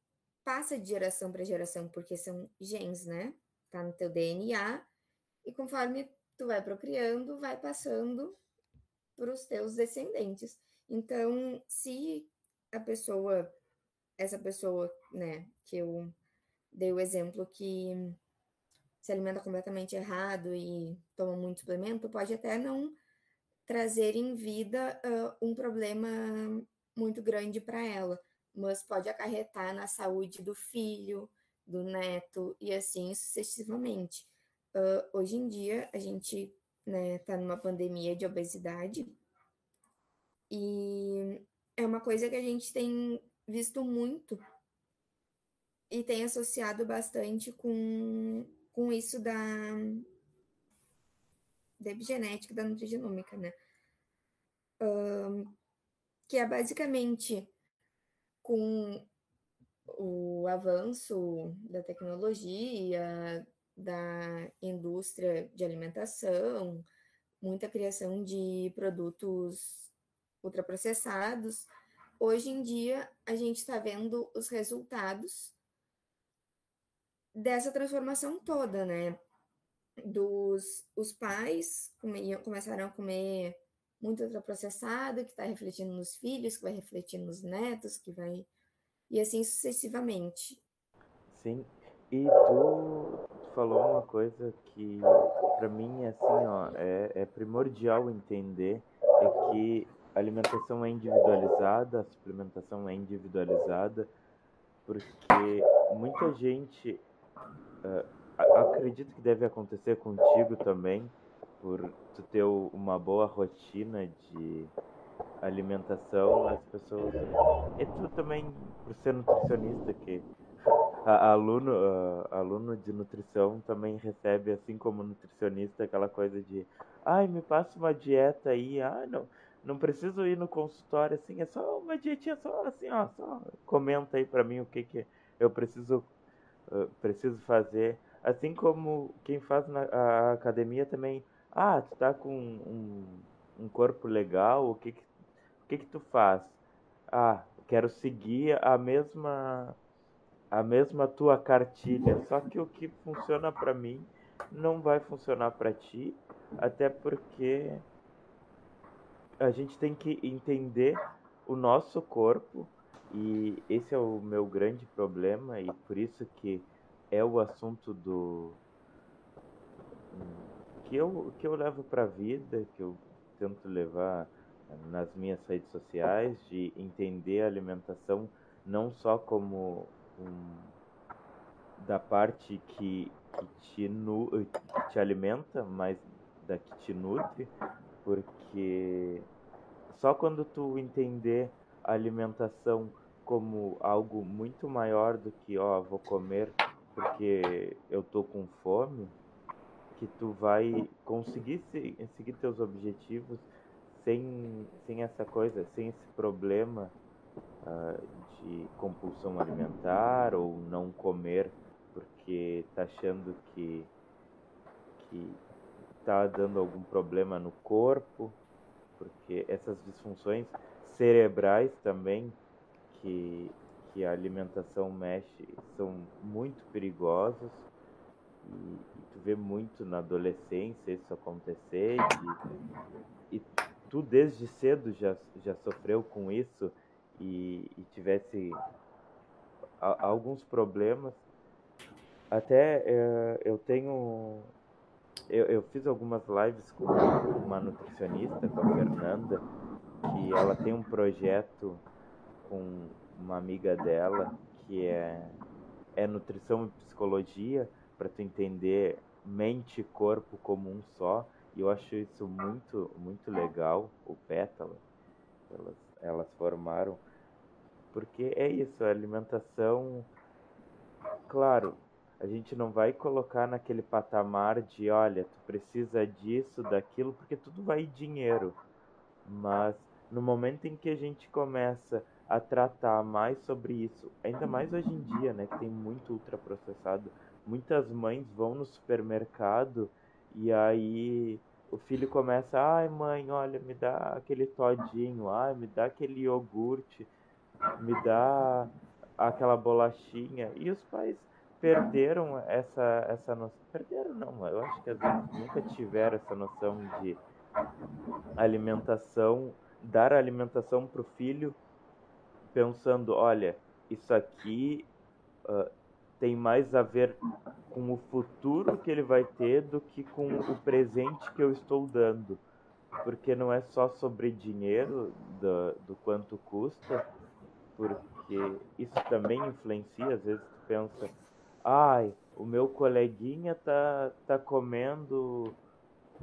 passa de geração para geração, porque são genes, né? Tá no teu DNA, e conforme tu vai procriando, vai passando para os teus descendentes. Então, se a pessoa, essa pessoa, né, que eu dei o exemplo que se alimenta completamente errado e toma muito suplemento, pode até não trazer em vida uh, um problema muito grande para ela, mas pode acarretar na saúde do filho, do neto e assim sucessivamente. Uh, hoje em dia, a gente está né, tá numa pandemia de obesidade e é uma coisa que a gente tem visto muito e tem associado bastante com, com isso da, da epigenética, da nutrigenômica, né? que é basicamente com o avanço da tecnologia, da indústria de alimentação, muita criação de produtos ultraprocessados. Hoje em dia, a gente está vendo os resultados dessa transformação toda, né? Dos os pais começaram a comer muito ultraprocessado, que está refletindo nos filhos, que vai refletir nos netos, que vai. E assim sucessivamente. Sim, e tu, falou uma coisa que para mim assim, ó, é, é primordial entender é que a alimentação é individualizada, a suplementação é individualizada, porque muita gente uh, acredito que deve acontecer contigo também, por tu ter uma boa rotina de alimentação, as pessoas. E tu também, por ser nutricionista, que a, aluno, aluno de nutrição também recebe, assim como nutricionista, aquela coisa de ai, me passa uma dieta aí, ah, não, não preciso ir no consultório, assim, é só uma dietinha, só assim, ó, só comenta aí pra mim o que que eu preciso, uh, preciso fazer. Assim como quem faz na a academia também ah, tu tá com um, um corpo legal, o que que, o que que tu faz? Ah, quero seguir a mesma a mesma tua cartilha, só que o que funciona para mim não vai funcionar para ti, até porque a gente tem que entender o nosso corpo e esse é o meu grande problema e por isso que é o assunto do que eu, que eu levo para a vida, que eu tento levar nas minhas redes sociais, de entender a alimentação não só como um, da parte que, que, te, nu, que te alimenta, mas da que te nutre, porque só quando tu entender a alimentação como algo muito maior do que, ó, vou comer porque eu tô com fome, que tu vai conseguir se, seguir teus objetivos sem, sem essa coisa, sem esse problema uh, de compulsão alimentar ou não comer porque tá achando que que tá dando algum problema no corpo, porque essas disfunções cerebrais também que que a alimentação mexe são muito perigosas e, tu vê muito na adolescência isso acontecer e, e tu desde cedo já, já sofreu com isso e, e tivesse a, alguns problemas. Até é, eu tenho. Eu, eu fiz algumas lives com uma nutricionista, com a Fernanda, que ela tem um projeto com uma amiga dela que é, é nutrição e psicologia, para tu entender mente e corpo como um só. E eu acho isso muito, muito legal, o Pétala. Elas, elas formaram. Porque é isso, a alimentação. Claro, a gente não vai colocar naquele patamar de, olha, tu precisa disso, daquilo, porque tudo vai dinheiro. Mas no momento em que a gente começa a tratar mais sobre isso, ainda mais hoje em dia, né, que tem muito ultraprocessado, muitas mães vão no supermercado e aí o filho começa, ai mãe, olha, me dá aquele todinho, ai, me dá aquele iogurte, me dá aquela bolachinha. E os pais perderam essa, essa noção. Perderam não, eu acho que às vezes nunca tiveram essa noção de alimentação, dar alimentação para o filho pensando, olha, isso aqui uh, tem mais a ver com o futuro que ele vai ter do que com o presente que eu estou dando. Porque não é só sobre dinheiro, do, do quanto custa, porque isso também influencia, às vezes tu pensa, ai, o meu coleguinha tá, tá comendo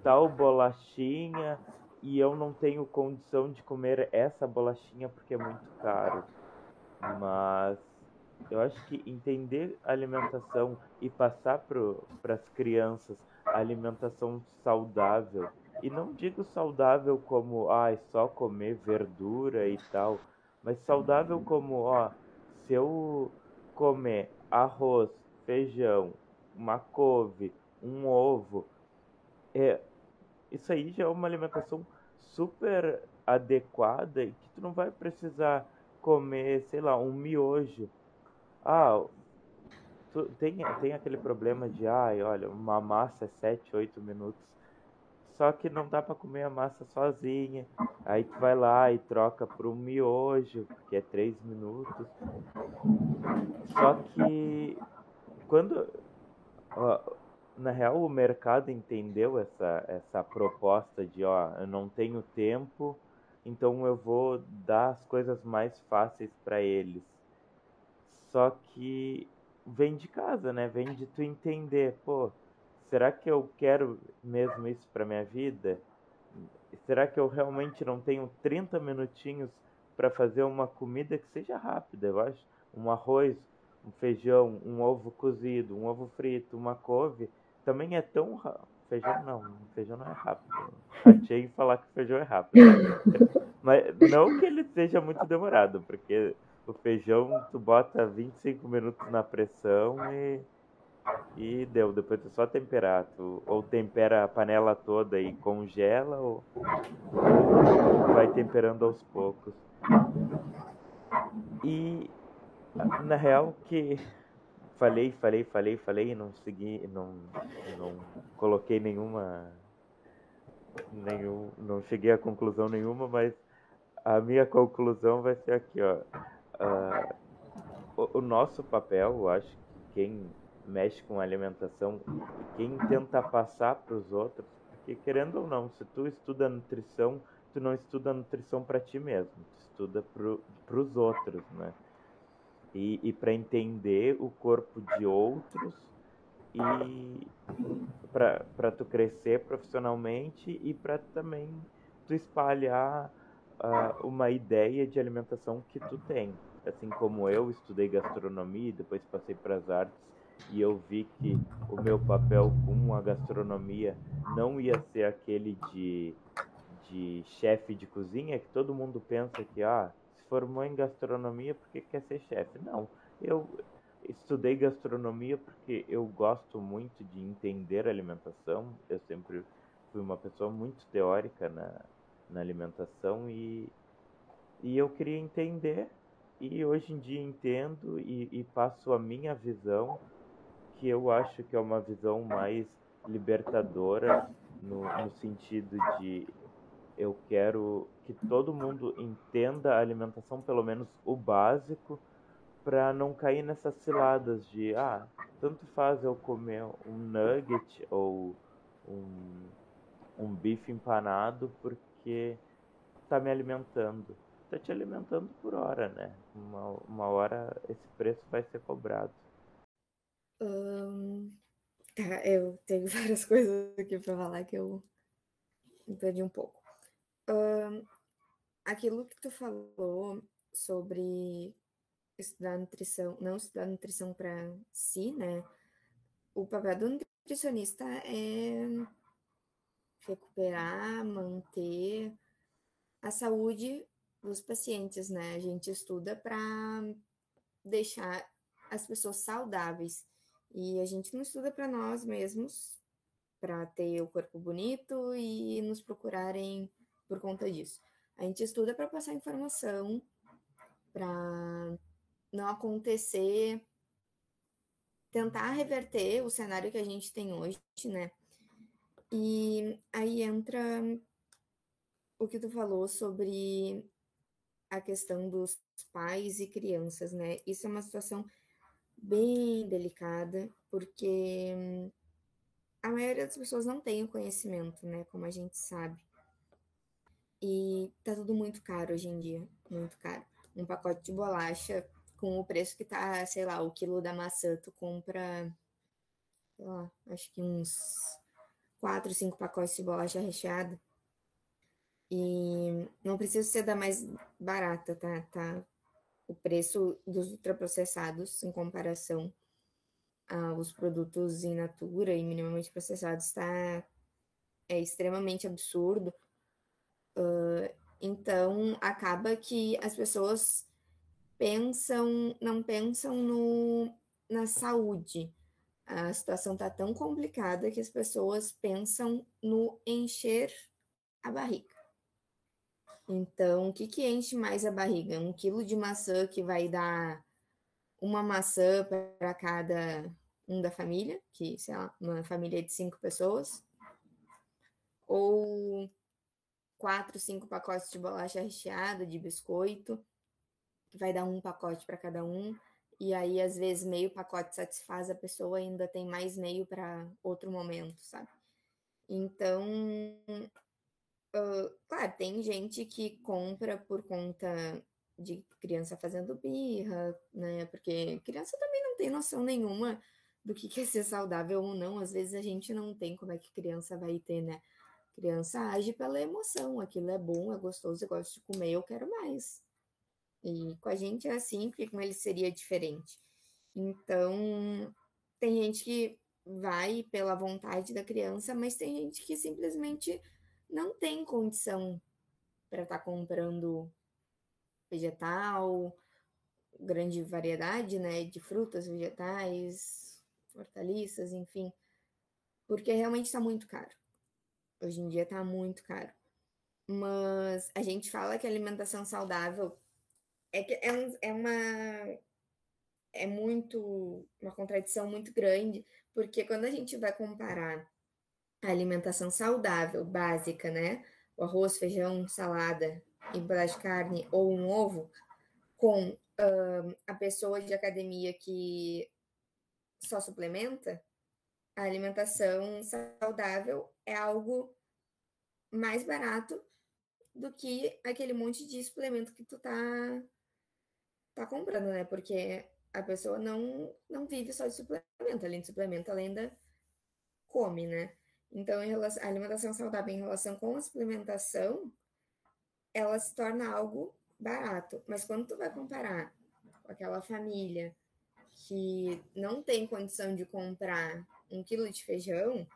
tal bolachinha e eu não tenho condição de comer essa bolachinha porque é muito caro. Mas eu acho que entender alimentação e passar para as crianças alimentação saudável, e não digo saudável como ah, só comer verdura e tal, mas saudável como, ó, se eu comer arroz, feijão, uma couve, um ovo, é, isso aí já é uma alimentação super adequada e que tu não vai precisar comer, sei lá, um miojo ah, tu, tem, tem aquele problema de, ai, olha, uma massa é 7, 8 minutos. Só que não dá para comer a massa sozinha. Aí tu vai lá e troca por um miojo, que é 3 minutos. Só que quando ó, na real o mercado entendeu essa essa proposta de ó, eu não tenho tempo, então eu vou dar as coisas mais fáceis para eles. Só que vem de casa, né? Vem de tu entender, pô, será que eu quero mesmo isso para minha vida? Será que eu realmente não tenho 30 minutinhos para fazer uma comida que seja rápida? Eu acho um arroz, um feijão, um ovo cozido, um ovo frito, uma couve, também é tão rápido. Feijão não, feijão não é rápido. Achei falar que feijão é rápido. Mas não que ele seja muito demorado, porque o feijão tu bota 25 minutos na pressão e, e deu. Depois tu só temperar. Tu, ou tempera a panela toda e congela, ou, ou vai temperando aos poucos. E na real que falei, falei, falei, falei não segui, não, não coloquei nenhuma. Nenhum, não cheguei a conclusão nenhuma, mas a minha conclusão vai ser aqui, ó uh, o, o, nosso papel, eu acho que quem mexe com alimentação, quem tenta passar para os outros, porque querendo ou não, se tu estuda nutrição, tu não estuda nutrição para ti mesmo, tu estuda para os outros, né? E, e para entender o corpo de outros e para tu crescer profissionalmente e para também tu espalhar uh, uma ideia de alimentação que tu tem. Assim como eu estudei gastronomia e depois passei para as artes e eu vi que o meu papel com a gastronomia não ia ser aquele de, de chefe de cozinha, que todo mundo pensa que ah, formou em gastronomia porque quer ser chefe. Não, eu estudei gastronomia porque eu gosto muito de entender alimentação. Eu sempre fui uma pessoa muito teórica na, na alimentação e, e eu queria entender e hoje em dia entendo e, e passo a minha visão que eu acho que é uma visão mais libertadora no, no sentido de eu quero que todo mundo entenda a alimentação, pelo menos o básico, para não cair nessas ciladas de ah, tanto faz eu comer um nugget ou um, um bife empanado porque está me alimentando. tá te alimentando por hora, né? Uma, uma hora esse preço vai ser cobrado. Tá, eu tenho várias coisas aqui para falar que eu me perdi um pouco. Aquilo que tu falou sobre estudar nutrição, não estudar nutrição para si, né? O papel do nutricionista é recuperar, manter a saúde dos pacientes, né? A gente estuda para deixar as pessoas saudáveis e a gente não estuda para nós mesmos, para ter o corpo bonito e nos procurarem por conta disso. A gente estuda para passar informação, para não acontecer, tentar reverter o cenário que a gente tem hoje, né? E aí entra o que tu falou sobre a questão dos pais e crianças, né? Isso é uma situação bem delicada, porque a maioria das pessoas não tem o conhecimento, né? Como a gente sabe. E tá tudo muito caro hoje em dia, muito caro. Um pacote de bolacha com o preço que tá, sei lá, o quilo da maçã, tu compra, sei lá, acho que uns quatro, cinco pacotes de bolacha recheada. E não precisa ser da mais barata, tá? tá? O preço dos ultraprocessados em comparação aos produtos in natura e minimamente processados está é extremamente absurdo. Uh, então acaba que as pessoas pensam, não pensam no, na saúde. A situação está tão complicada que as pessoas pensam no encher a barriga. Então, o que, que enche mais a barriga? Um quilo de maçã que vai dar uma maçã para cada um da família, que, sei lá, uma família de cinco pessoas, ou quatro, cinco pacotes de bolacha recheada, de biscoito, vai dar um pacote para cada um, e aí às vezes meio pacote satisfaz a pessoa, ainda tem mais meio para outro momento, sabe? Então, Uh, claro, tem gente que compra por conta de criança fazendo birra, né? Porque criança também não tem noção nenhuma do que é ser saudável ou não. Às vezes a gente não tem como é que criança vai ter, né? Criança age pela emoção, aquilo é bom, é gostoso, eu gosto de comer, eu quero mais. E com a gente é assim, porque com ele seria diferente. Então, tem gente que vai pela vontade da criança, mas tem gente que simplesmente não tem condição para estar tá comprando vegetal, grande variedade, né, de frutas, vegetais, hortaliças, enfim, porque realmente está muito caro. Hoje em dia está muito caro. Mas a gente fala que alimentação saudável é, que é, um, é uma é muito uma contradição muito grande, porque quando a gente vai comparar a alimentação saudável, básica, né? O arroz, feijão, salada e pedaço de carne ou um ovo, com uh, a pessoa de academia que só suplementa, a alimentação saudável é algo mais barato do que aquele monte de suplemento que tu tá, tá comprando, né? Porque a pessoa não, não vive só de suplemento, além de suplemento, ela ainda come, né? Então, relação, a alimentação saudável em relação com a suplementação, ela se torna algo barato. Mas quando tu vai comparar com aquela família que não tem condição de comprar um quilo de feijão,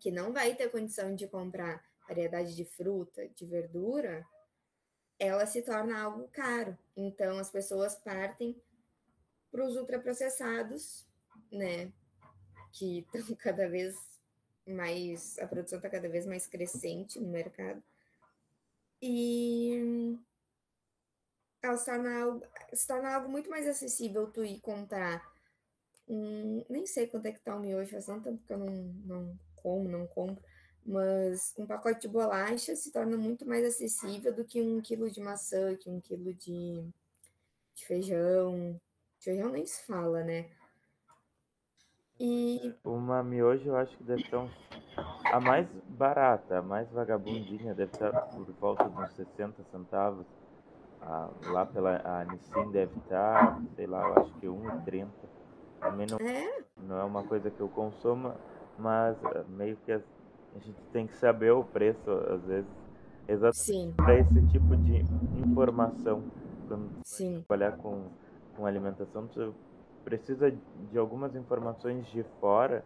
que não vai ter condição de comprar variedade de fruta, de verdura, ela se torna algo caro. Então, as pessoas partem para os ultraprocessados, né? Que estão cada vez mais a produção está cada vez mais crescente no mercado. E ela se torna, algo, se torna algo muito mais acessível tu ir comprar nem sei quanto é que tá o miojo, faz tanto tempo que eu não, não como, não compro, mas um pacote de bolacha se torna muito mais acessível do que um quilo de maçã, que um quilo de, de feijão. Feijão nem se fala, né? E... Uma miojo eu acho que deve ser um... a mais barata, a mais vagabundinha deve estar por volta de uns 60 centavos. Ah, lá pela a Nissin deve estar, sei lá, eu acho que 1,30. Também não É, não é uma coisa que eu consuma, mas eh, meio que a, gente tem que saber o preço, às vezes, exatamente para esse tipo de informação. Quando vai sim. trabalhar com, com alimentação, tu precisa de algumas informações de fora,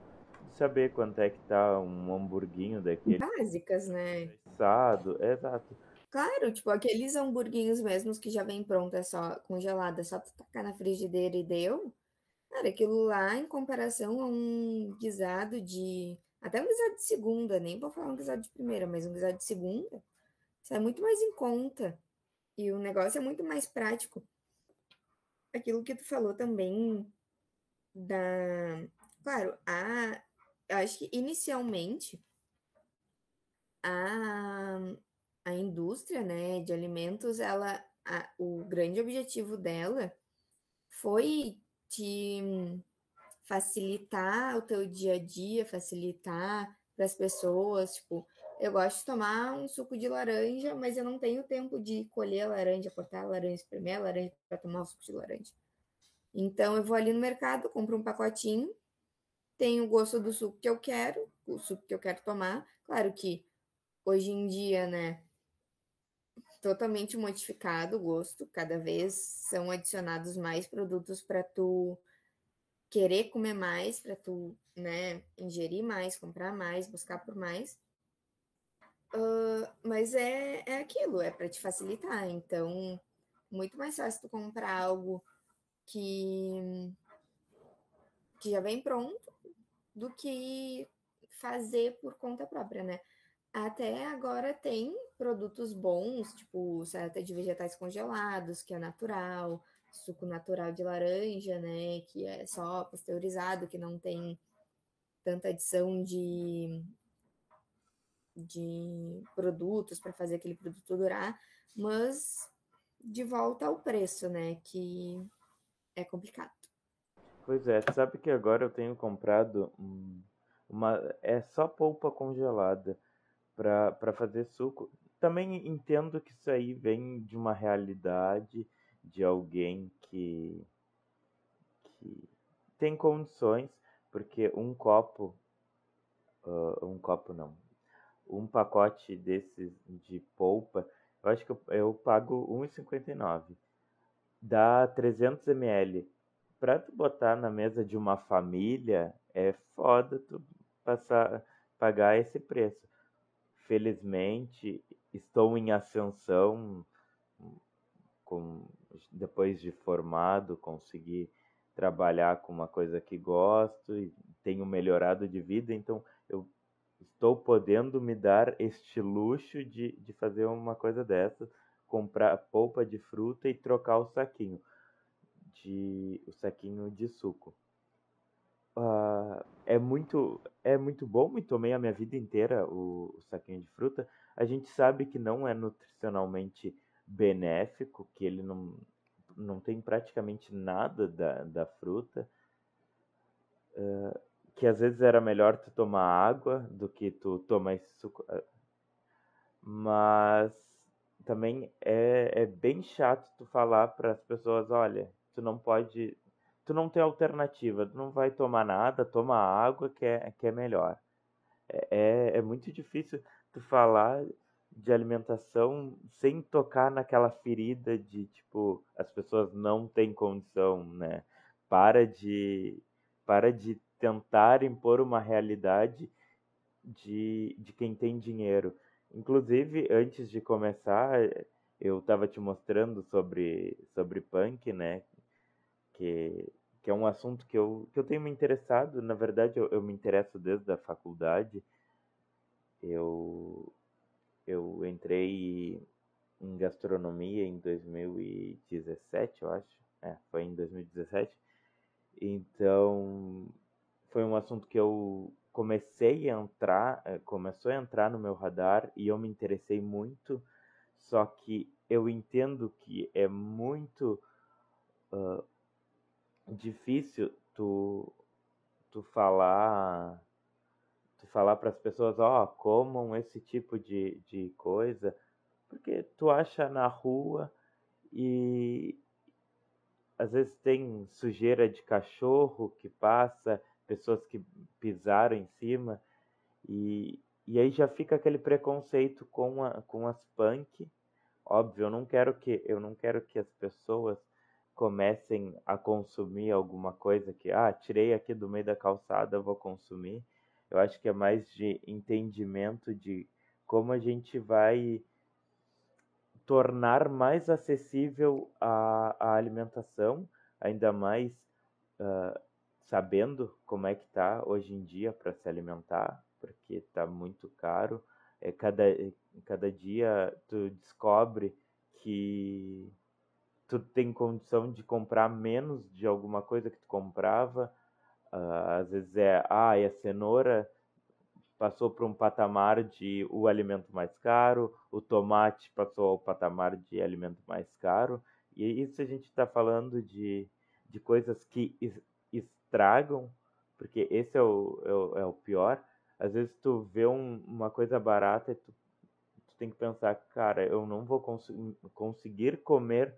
de saber quanto é que tá um hamburguinho daquele Básicas, né? assado, exato. Claro, tipo, aqueles hamburguinhos mesmos que já vem pronto, é só congelado, é só tu tacar na frigideira e deu. Cara, aquilo lá, em comparação a um guisado de. Até um guisado de segunda, nem vou falar um guisado de primeira, mas um guisado de segunda, sai muito mais em conta. E o negócio é muito mais prático. Aquilo que tu falou também da. Claro, a. Eu acho que inicialmente a, a indústria, né, de alimentos, ela, a- o grande objetivo dela foi te facilitar o teu dia a dia, facilitar para as pessoas, tipo, eu gosto de tomar um suco de laranja, mas eu não tenho tempo de colher a laranja, cortar a laranja, espremer a laranja para tomar o suco de laranja. Então eu vou ali no mercado, compro um pacotinho, tenho o gosto do suco que eu quero, o suco que eu quero tomar. Claro que hoje em dia, né, totalmente modificado o gosto, cada vez são adicionados mais produtos para tu querer comer mais, para tu, né, ingerir mais, comprar mais, buscar por mais. Uh, mas é, é aquilo, é para te facilitar. Então, muito mais fácil tu comprar algo que, que já vem pronto do que fazer por conta própria, né? Até agora tem produtos bons, tipo salada de vegetais congelados, que é natural, suco natural de laranja, né? Que é só pasteurizado, que não tem tanta adição de, de produtos para fazer aquele produto durar, mas de volta ao preço, né? Que é complicado. Pois é, sabe que agora eu tenho comprado um- uma. É só polpa congelada para fazer suco. Também entendo que isso aí vem de uma realidade de alguém que, que tem condições, porque um copo, ah, um copo não, um pacote desses de polpa, eu acho que eu, eu pago R$ 1,59. Dá 300 ml. Pra tu botar na mesa de uma família, é foda tu passar, pagar esse preço. Felizmente, estou em ascensão, com, depois de formado, consegui trabalhar com uma coisa que gosto e tenho melhorado de vida, então eu estou podendo me dar este luxo de, de fazer uma coisa dessa, comprar polpa de fruta e trocar o saquinho de o saquinho de suco. Ah, é muito é muito bom e tomei a minha vida inteira o, o saquinho de fruta. A gente sabe que não é nutricionalmente benéfico, que ele não, não tem praticamente nada da, da fruta. Ah, que às vezes era melhor tu tomar água do que tu tomar esse suco. ah, Mas também é, é bem chato tu falar para as pessoas, olha, tu não pode, tu não tem alternativa, tu não vai tomar nada, toma água que é, que é melhor. É, é, é muito difícil tu falar de alimentação sem tocar naquela ferida de tipo, as pessoas não têm condição, né? Para de, para de tentar impor uma realidade de, de quem tem dinheiro. Inclusive, antes de começar, eu estava te mostrando sobre, sobre punk, né? Que, que é um assunto que eu, que eu tenho me interessado. Na verdade, eu, eu me interesso desde a faculdade. Eu, eu entrei em gastronomia em 2017, eu acho. É, foi em 2017. Então, foi um assunto que eu comecei a entrar, eh, começou a entrar no meu radar e eu me interessei muito, só que eu entendo que é muito ah, difícil tu, tu falar tu falar para as pessoas, ó, oh, comam esse tipo de, de coisa, porque tu acha na rua e às vezes tem sujeira de cachorro que passa, pessoas que pisaram em cima, e, e aí já fica aquele preconceito com, a, com as punk. Óbvio, eu não quero que eu não quero que as pessoas comecem a consumir alguma coisa que, ah, tirei aqui do meio da calçada, vou consumir. Eu acho que é mais de entendimento de como a gente vai tornar mais acessível a, a alimentação, ainda mais uh, sabendo como é que está hoje em dia para se alimentar, porque está muito caro. É, cada, cada dia tu descobre que tu tem condição de comprar menos de alguma coisa que tu comprava. Uh, às vezes é, ah, e a cenoura passou para um patamar de o alimento mais caro, o tomate passou ao patamar de alimento mais caro. E isso a gente está falando de, de coisas que estragam, porque esse é o, é o, é o pior. Às vezes tu vê um, uma coisa barata e tu, tu tem que pensar, cara, eu não vou cons conseguir comer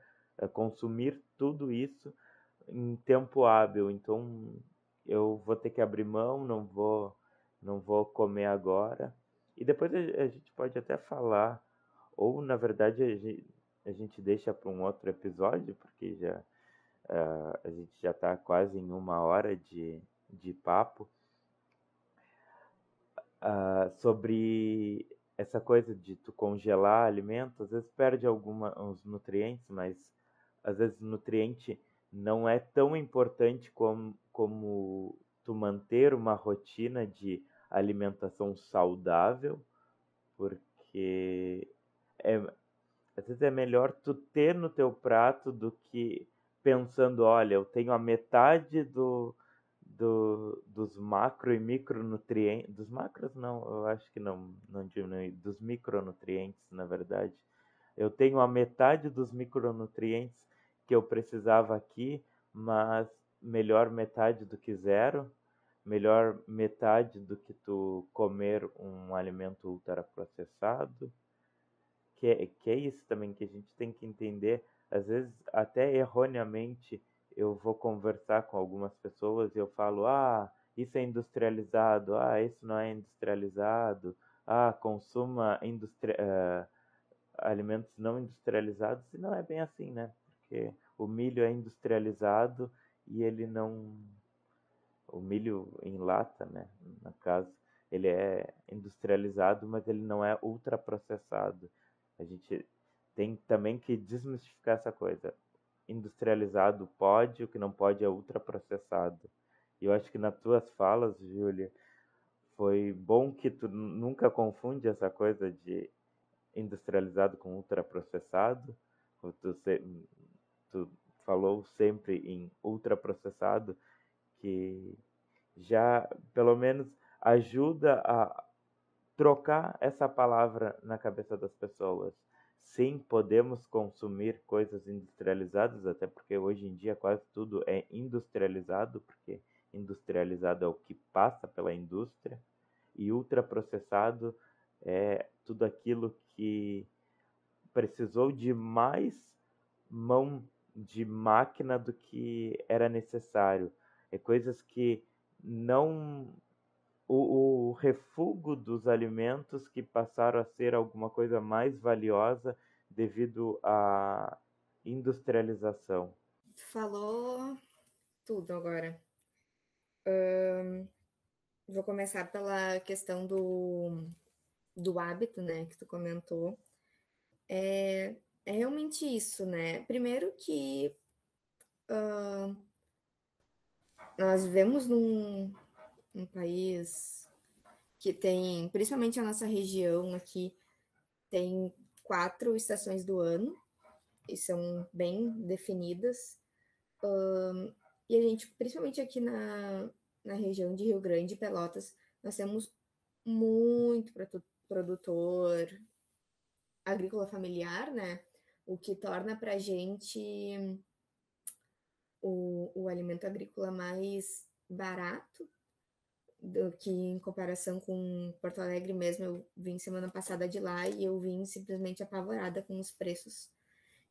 consumir tudo isso em tempo hábil. Então eu vou ter que abrir mão, não vou, não vou comer agora. E depois a, gente pode até falar, ou na verdade a gente, a gente deixa para um outro episódio, porque já uh, a gente já está quase em uma hora de, de papo. Uh, sobre essa coisa de tu congelar alimentos, às vezes perde alguns nutrientes, mas às vezes nutriente não é tão importante como, como tu manter uma rotina de alimentação saudável, porque é, às vezes é melhor tu ter no teu prato do que pensando, olha, eu tenho a metade do, do, dos macro e micronutrientes, dos macros não, eu acho que não, não diminui, dos micronutrientes, na verdade. Eu tenho a metade dos micronutrientes que eu precisava aqui, mas melhor metade do que zero, melhor metade do que tu comer um alimento ultraprocessado, que é, que é isso também que a gente tem que entender, às vezes até erroneamente eu vou conversar com algumas pessoas e eu falo, ah, isso é industrializado, ah, isso não é industrializado, ah, consuma industri uh, alimentos não industrializados, e não é bem assim, né? Porque o milho é industrializado e ele não. O milho em lata, né? No caso, ele é industrializado, mas ele não é ultraprocessado. A gente tem também que desmistificar essa coisa. Industrializado pode, o que não pode é ultraprocessado. E eu acho que nas tuas falas, Júlia, foi bom que tu nunca confunde essa coisa de industrializado com ultraprocessado. Tu falou sempre em ultraprocessado, que já pelo menos ajuda a trocar essa palavra na cabeça das pessoas. Sim, podemos consumir coisas industrializadas, até porque hoje em dia quase tudo é industrializado, porque industrializado é o que passa pela indústria, e ultraprocessado é tudo aquilo que precisou de mais mão de máquina do que era necessário. É coisas que não. O, o refúgio dos alimentos que passaram a ser alguma coisa mais valiosa devido à industrialização. Falou tudo agora. vou começar pela questão do, do hábito, né, que tu comentou. É, é realmente isso, né? Primeiro que uh, nós vivemos num, num país que tem, principalmente a nossa região aqui, tem quatro estações do ano, e são bem definidas. Uh, e a gente, principalmente aqui na, na região de Rio Grande e Pelotas, nós temos muito produtor agrícola familiar, né? O que torna para a gente o, o alimento agrícola mais barato, do que em comparação com Porto Alegre mesmo, eu vim semana passada de lá e eu vim simplesmente apavorada com os preços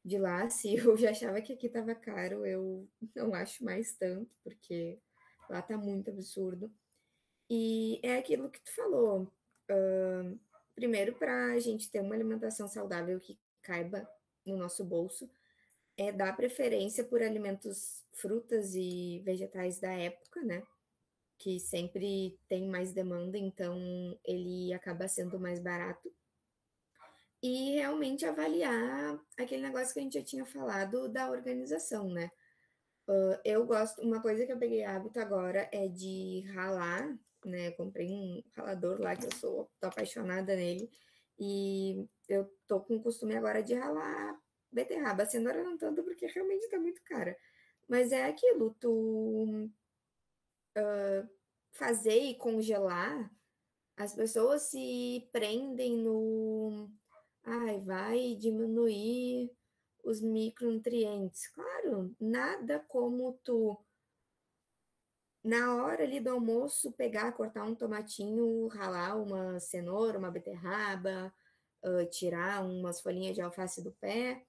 de lá. Se eu já achava que aqui estava caro, eu não acho mais tanto, porque lá tá muito absurdo. E é aquilo que tu falou. Uh, primeiro, para a gente ter uma alimentação saudável que caiba no nosso bolso, é dar preferência por alimentos, frutas e vegetais da época, né? Que sempre tem mais demanda, então ele acaba sendo mais barato. E realmente avaliar aquele negócio que a gente já tinha falado da organização, né? Uh, eu gosto, uma coisa que eu peguei hábito agora é de ralar, né? comprei um ralador lá que eu sou tô apaixonada nele. E eu tô com o costume agora de ralar beterraba. A cenoura não tanto, porque realmente tá muito cara. Mas é aquilo, tu uh, fazer e congelar, as pessoas se prendem no. Ai, vai diminuir os micronutrientes. Claro, nada como tu na hora ali do almoço, pegar, cortar um tomatinho, ralar uma cenoura, uma beterraba, uh, tirar umas folhinhas de alface do pé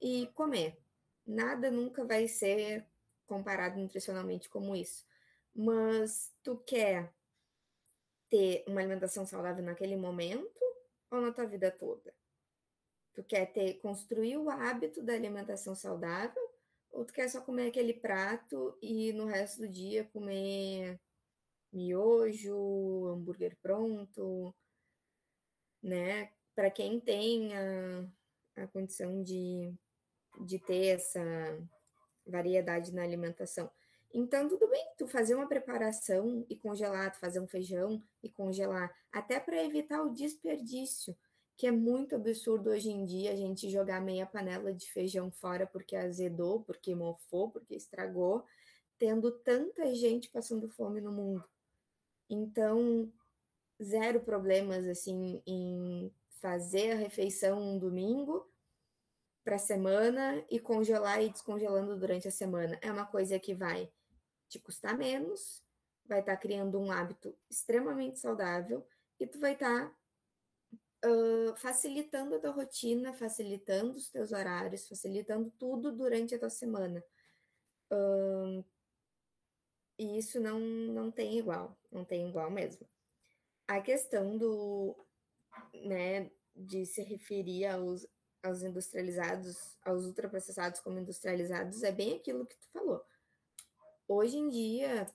e comer. Nada nunca vai ser comparado nutricionalmente como isso. Mas tu quer ter uma alimentação saudável naquele momento ou na tua vida toda? Tu quer ter construir o hábito da alimentação saudável ou tu quer só comer aquele prato e no resto do dia comer miojo, hambúrguer pronto, né? Para quem tem a, a condição de, de ter essa variedade na alimentação. Então, tudo bem tu fazer uma preparação e congelar, tu fazer um feijão e congelar, até para evitar o desperdício que é muito absurdo hoje em dia a gente jogar meia panela de feijão fora porque azedou, porque mofou, porque estragou, tendo tanta gente passando fome no mundo. Então, zero problemas assim em fazer a refeição um domingo para a semana e congelar e descongelando durante a semana. É uma coisa que vai te custar menos, vai estar tá criando um hábito extremamente saudável e tu vai estar tá uh, facilitando a tua rotina, facilitando os teus horários, facilitando tudo durante a tua semana. Uh, e isso não, não tem igual, não tem igual mesmo. A questão do, né, de se referir aos, aos industrializados, aos ultraprocessados como industrializados, é bem aquilo que tu falou. Hoje em dia,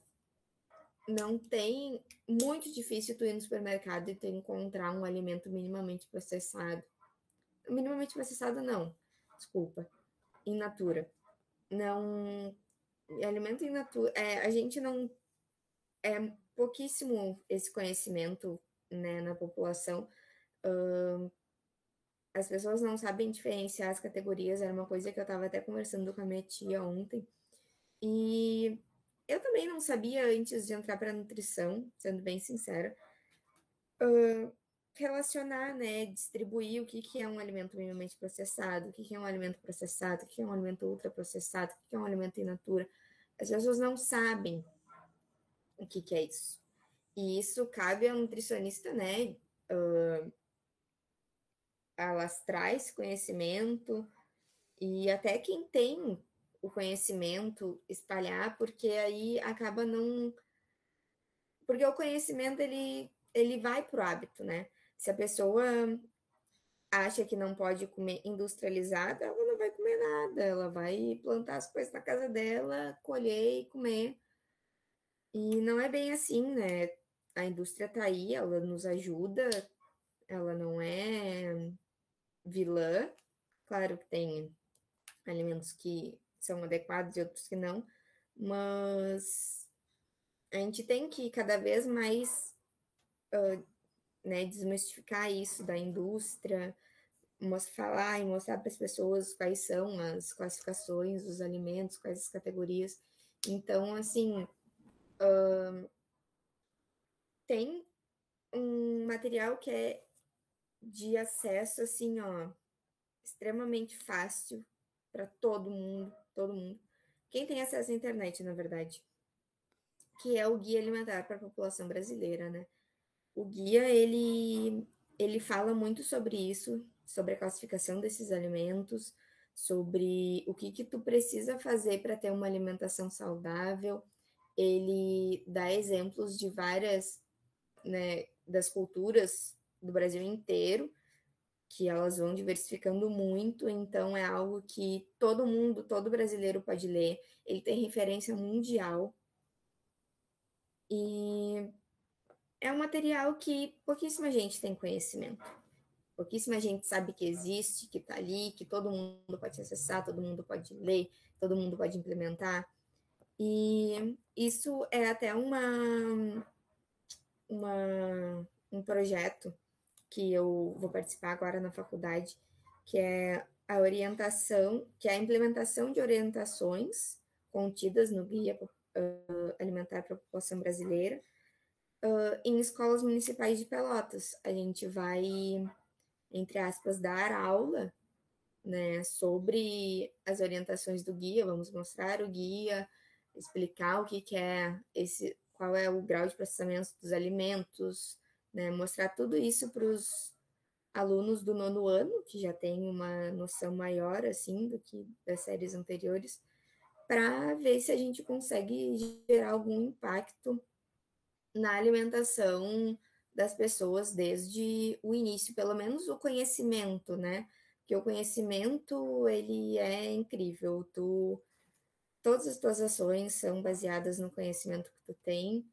não tem muito difícil tu ir no supermercado e tu encontrar um alimento minimamente processado. Minimamente processado não, desculpa. In natura. Não alimento in natura, é, a gente não é pouquíssimo esse conhecimento, né, na população. Uh, as pessoas não sabem diferenciar as categorias, era uma coisa que eu estava até conversando com a minha tia ontem. E eu também não sabia antes de entrar para nutrição, sendo bem sincera, uh, relacionar, né, distribuir o que, que é um alimento minimamente processado, o que, que é um alimento processado, o que é um alimento ultraprocessado, o que é um alimento in natura. As pessoas não sabem o que, que é isso. E isso cabe ao nutricionista, né, uh, alastrar esse conhecimento e até quem tem o conhecimento, espalhar, porque aí acaba não. Porque o conhecimento ele, ele vai para o hábito, né? Se a pessoa acha que não pode comer industrializada, ela não vai comer nada, ela vai plantar as coisas na casa dela, colher e comer. E não é bem assim, né? A indústria tá aí, ela nos ajuda, ela não é vilã. Claro que tem alimentos que são adequados e outros que não, mas a gente tem que cada vez mais uh, né, desmistificar isso da indústria, falar e mostrar para as pessoas quais são as classificações dos alimentos, quais as categorias. Então, assim, uh, tem um material que é de acesso, assim, ó, extremamente fácil para todo mundo, todo mundo. Quem tem acesso à internet, na verdade. que é o Guia Alimentar para a População Brasileira, né? O guia, ele, ele fala muito sobre isso, sobre a classificação desses alimentos, sobre o que que tu precisa fazer para ter uma alimentação saudável. Ele dá exemplos de várias, né, das culturas do Brasil inteiro, que elas vão diversificando muito, então é algo que todo mundo, todo brasileiro pode ler. Ele tem referência mundial. E é um material que pouquíssima gente tem conhecimento. Pouquíssima gente sabe que existe, que está ali, que todo mundo pode acessar, todo mundo pode ler, todo mundo pode implementar. E isso é até uma, uma um projeto que eu vou participar agora na faculdade, que é a orientação, que é a implementação de orientações contidas no Guia uh, Alimentar para a População Brasileira uh, em escolas municipais de Pelotas. A gente vai, entre aspas, dar aula né, sobre as orientações do guia, vamos mostrar o guia, explicar o que, que é esse, qual é o grau de processamento dos alimentos, né, mostrar tudo isso para os alunos do nono ano, que já têm uma noção maior assim do que das séries anteriores, para ver se a gente consegue gerar algum impacto na alimentação das pessoas desde o início, pelo menos o conhecimento, né? Porque o conhecimento ele é incrível. Tu todas as tuas ações são baseadas no conhecimento que tu tem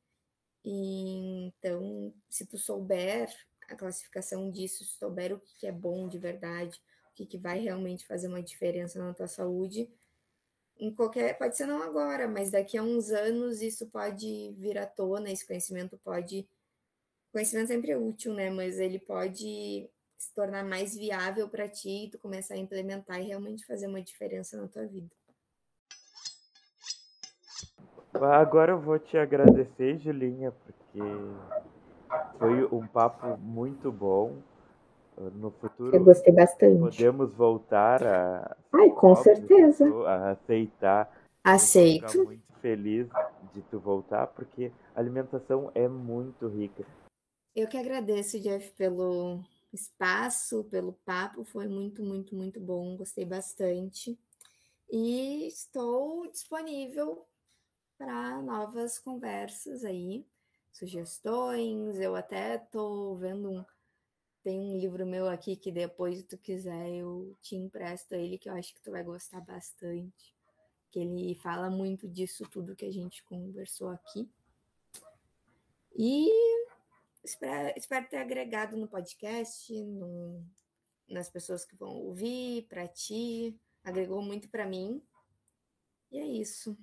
e, então, se tu souber a classificação disso, se souber o que é bom de verdade, o que, que vai realmente fazer uma diferença na tua saúde, em qualquer, pode ser não agora, mas daqui a uns anos isso pode vir à tona, esse conhecimento pode, conhecimento sempre é útil, né, mas ele pode se tornar mais viável para ti, tu começar a implementar e realmente fazer uma diferença na tua vida. Agora eu vou te agradecer, Julinha, porque foi um papo muito bom. No futuro, eu gostei bastante. Podemos voltar a. Ai, com certeza. A aceitar. Aceito. Muito feliz de tu voltar, porque a alimentação é muito rica. Eu que agradeço, Jeff, pelo espaço, pelo papo. Foi muito, muito, muito bom. Gostei bastante. E estou disponível para novas conversas aí, sugestões. Eu até tô vendo um tem um livro meu aqui que depois se tu quiser eu te empresto ele que eu acho que tu vai gostar bastante. Que ele fala muito disso tudo que a gente conversou aqui. E espero, espero ter agregado no podcast, no, nas pessoas que vão ouvir, para ti. Agregou muito para mim. E é isso.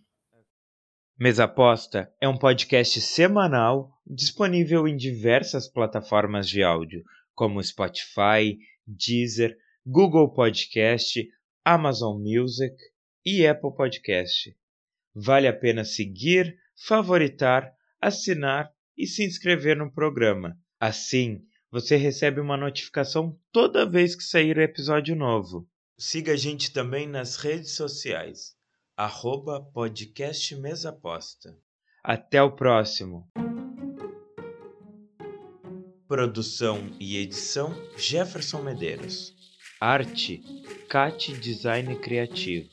Mesa Aposta é um podcast semanal disponível em diversas plataformas de áudio, como Spotify, Deezer, Google Podcast, Amazon Music e Apple Podcast. Vale a pena seguir, favoritar, assinar e se inscrever no programa. Assim, você recebe uma notificação toda vez que sair episódio novo. Siga a gente também nas redes sociais arroba podcast Mesaposta. Até o próximo. Produção e edição Jefferson Medeiros. Arte Cat Design Criativo.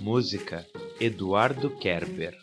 Música Eduardo Kerber.